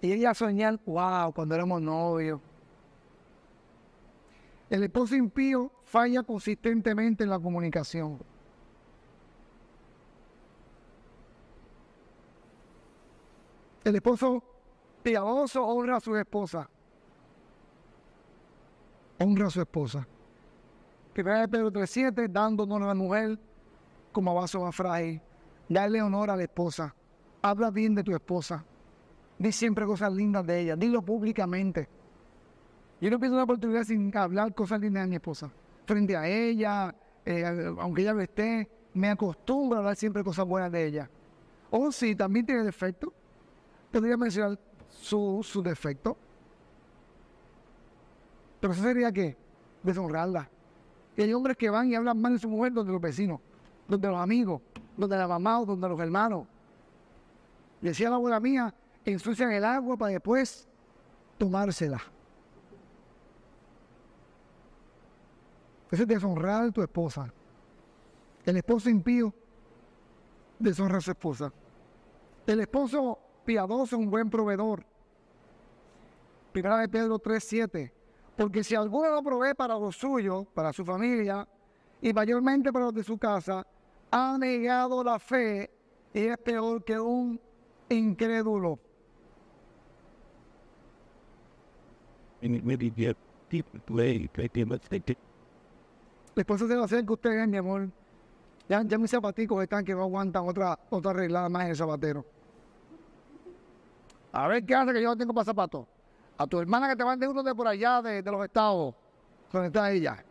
Y ella soñar, wow, cuando éramos novios. El esposo impío falla consistentemente en la comunicación. El esposo piadoso honra a su esposa. Honra a su esposa. Primera de Pedro 3.7, dando honor a la mujer como a vaso más frágil. Darle honor a la esposa. Habla bien de tu esposa. Di siempre cosas lindas de ella. Dilo públicamente. Yo no pienso una oportunidad sin hablar cosas lindas de mi esposa. Frente a ella, eh, aunque ella lo esté, me acostumbro a hablar siempre cosas buenas de ella. O si también tiene defectos, podría mencionar su, su defecto. Pero eso sería que deshonrarla. Y hay hombres que van y hablan mal de su mujer donde los vecinos, donde los amigos, donde la mamá o donde los hermanos. Decía la abuela mía, ensucian el agua para después tomársela. Eso es deshonrar a tu esposa. El esposo impío deshonra a su esposa. El esposo piadoso, un buen proveedor. Primera de Pedro 3:7. Porque si alguno no provee para lo suyo, para su familia, y mayormente para los de su casa, ha negado la fe y es peor que un incrédulo. Después se va a hacer que ustedes, mi amor, ya, ya mis zapaticos están que no aguantan otra, otra arreglada más en el zapatero. A ver qué hace que yo no tengo para zapatos. A tu hermana que te mande uno de por allá, de, los estados, donde está ella.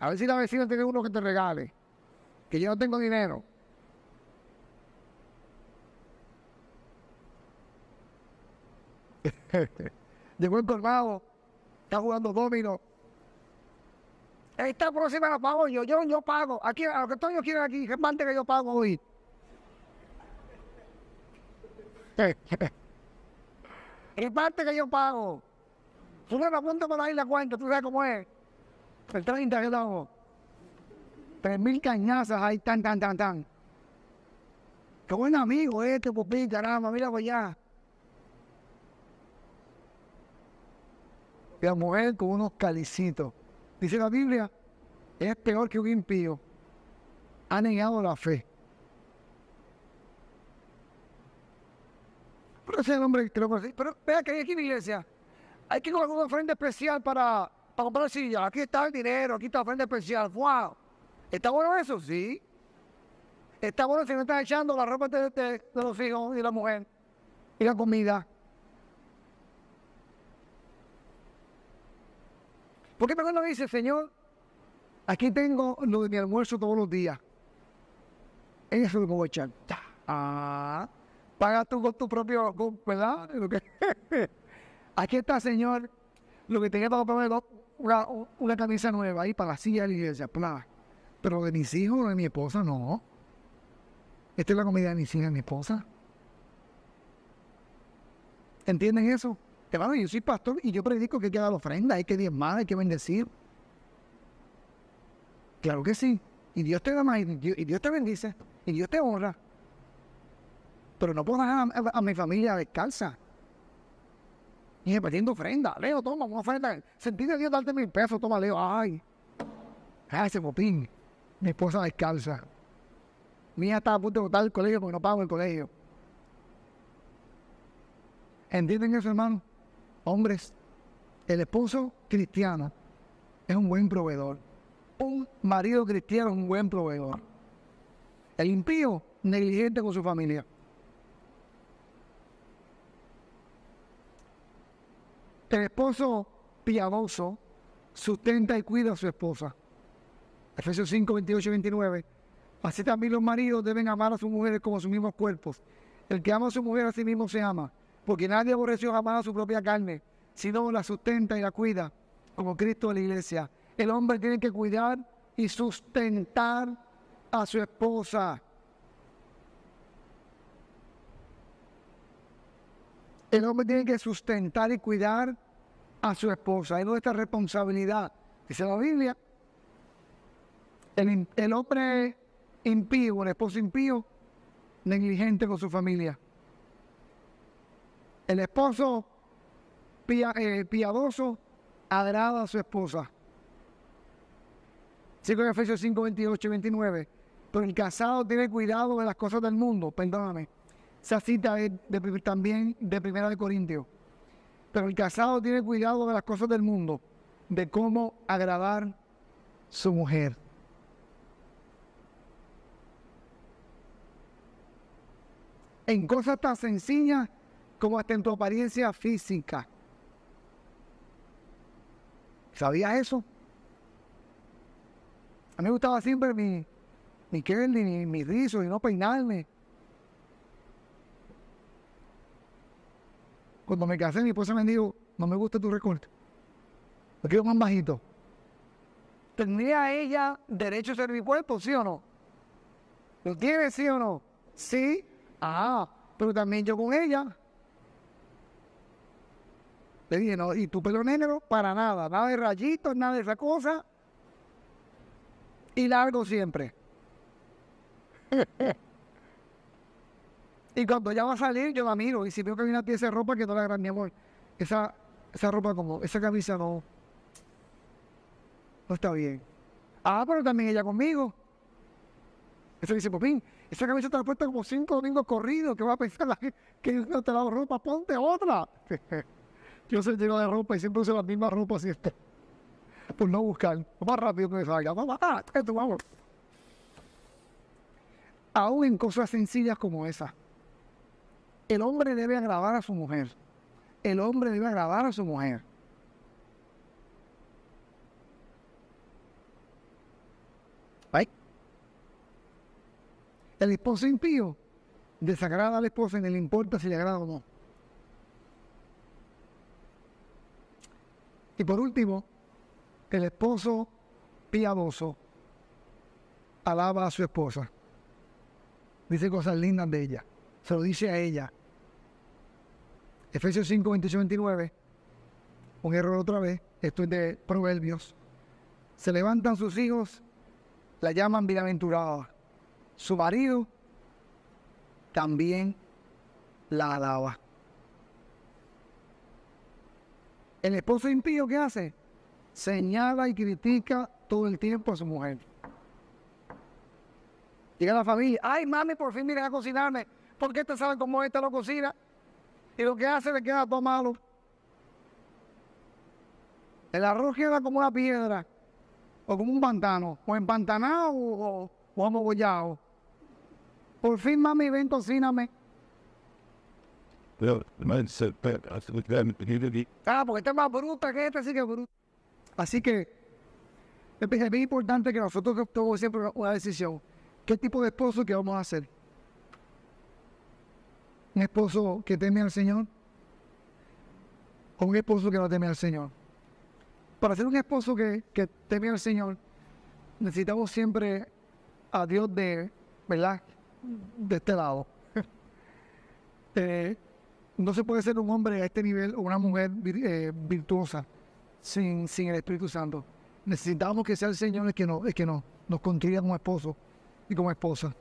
A ver si la vecina tiene uno que te regale. Que yo no tengo dinero. Llegó el colmado, está jugando domino. Esta próxima la pago yo, yo, yo pago. Aquí, a lo que todos yo quiero aquí, que mande que yo pago hoy. El parte que yo pago. Tú me la apuntas por ahí la cuenta, tú sabes cómo es. El 30 que damos. Tres mil cañazas ahí, tan, tan, tan, tan. Qué buen amigo este, Pupi, caramba, mira ya. Y la mujer con unos calicitos. Dice la Biblia, es peor que un impío. Ha negado la fe. Pero ese hombre que lo Pero vea que hay aquí en la iglesia. Hay que colocar una ofrenda especial para, comprar silla. Aquí está el dinero, aquí está la ofrenda especial. ¡Wow! ¿Está bueno eso? Sí. Está bueno si no estás echando la ropa de, los hijos y la mujer y la comida. ¿Por qué mejor no dice, Señor, aquí tengo lo de mi almuerzo todos los días? Eso es lo que voy a echar. Ah, paga tú con tu propio, con- ¿verdad? Aquí está, Señor, lo que tenía para poner una, una camisa nueva ahí para la silla de la iglesia. Pero de mis hijos, de mi esposa, no. Esta es la comida de mis hijas, de mi esposa. ¿Entienden eso? Hermano, yo soy pastor y yo predico que hay que dar ofrenda, hay que diezmar, hay que bendecir. Claro que sí. Y Dios te da más, y Dios te bendice, y Dios te honra. Pero no puedo dejar a, mi familia descalza. Y repartiendo ofrenda. Leo, toma una ofrenda. Sentí de Dios darte mil pesos, toma, Leo. Ay. Ay, ese popín. Mi esposa descalza. Mi hija está a punto de botar el colegio porque no pago el colegio. ¿Entienden eso, hermano? Hombres, el esposo cristiano es un buen proveedor. Un marido cristiano es un buen proveedor. El impío, negligente con su familia. El esposo piadoso sustenta y cuida a su esposa. Efesios 5, 28 y 29. Así también los maridos deben amar a sus mujeres como a sus mismos cuerpos. El que ama a su mujer a sí mismo se ama, porque nadie aborreció jamás a su propia carne, sino la sustenta y la cuida, como Cristo de la iglesia. El hombre tiene que cuidar y sustentar a su esposa. El hombre tiene que sustentar y cuidar a su esposa. Es nuestra responsabilidad. Dice la Biblia. El, el hombre impío, el esposo impío, negligente con su familia. El esposo eh, piadoso agrada a su esposa. Sigo en Efesios 5, 28 y 29. Pero el casado tiene cuidado de las cosas del mundo, perdóname. Esa cita es de también de Primera de Corintios. Pero el casado tiene cuidado de las cosas del mundo, de cómo agradar su mujer. En cosas tan sencillas como hasta en tu apariencia física. ¿Sabías eso? A mí me gustaba siempre mi, mi curly, mi, mi rizo y no peinarme. Cuando me casé, mi esposa me dijo, no me gusta tu recorte. Lo quiero más bajito. ¿Tendría ella derecho a ser mi cuerpo, sí o no? ¿Lo tiene, sí o no? Sí. Ah, pero también yo con ella. Le dije, no, y tu pelo negro, para nada. Nada de rayitos, nada de esa cosa. Y largo siempre. Y cuando ella va a salir, yo la miro. Y si veo que hay una pieza de ropa que no la agarra mi amor, esa, esa ropa como, esa camisa no, no está bien. Ah, pero también ella conmigo. Eso dice Popín, esa camisa te la he puesto como cinco domingos corridos. ¿Qué va a pensar la gente? Que no te lavo ropa, ponte otra. yo soy lleno de ropa y siempre uso la misma ropa siempre. Por no buscar. Más rápido que me salga. Vamos, ah, esto, vamos. Aún en cosas sencillas como esa. El hombre debe agradar a su mujer. El hombre debe agradar a su mujer. Ay. El esposo impío desagrada a la esposa y no le importa si le agrada o no. Y por último, el esposo piadoso alaba a su esposa. Dice cosas lindas de ella. Se lo dice a ella. Efesios 5, 28, 29. Un error otra vez. Esto es de Proverbios. Se levantan sus hijos, la llaman bienaventurada. Su marido también la alaba. El esposo impío, ¿qué hace? Señala y critica todo el tiempo a su mujer. Llega la familia, ay mami, por fin vienen a cocinarme. ¿Por qué te saben cómo esta lo cocina? Y lo que hace le queda todo malo. El arroz queda como una piedra, o como un pantano, o empantanado o, o amogollado. Por fin, mami, ven, cocíname. Ah, porque este es más bruta que este, así que bruto. Así que es bien es importante que nosotros tomemos siempre una decisión. ¿Qué tipo de esposo que vamos a hacer? ¿Un esposo que teme al Señor? ¿O un esposo que no teme al Señor? Para ser un esposo que, que teme al Señor, necesitamos siempre a Dios de, ¿verdad? De este lado. Eh, no se puede ser un hombre a este nivel o una mujer eh, virtuosa sin, sin el Espíritu Santo. Necesitamos que sea el Señor el que, nos, el que nos, nos construya como esposo y como esposa.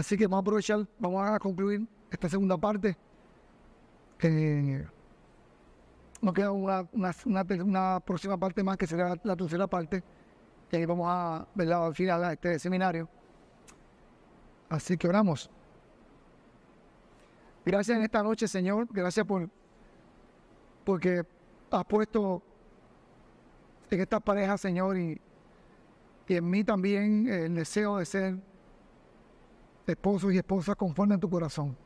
Así que vamos a aprovechar, vamos a concluir esta segunda parte. Nos queda una, próxima parte más que será la, tercera parte. Y ahí vamos a verla al final a este seminario. Así que oramos. Gracias en esta noche, Señor. Gracias por porque has puesto en estas parejas, Señor, y, y en mí también el deseo de ser esposos y esposas conforme a tu corazón.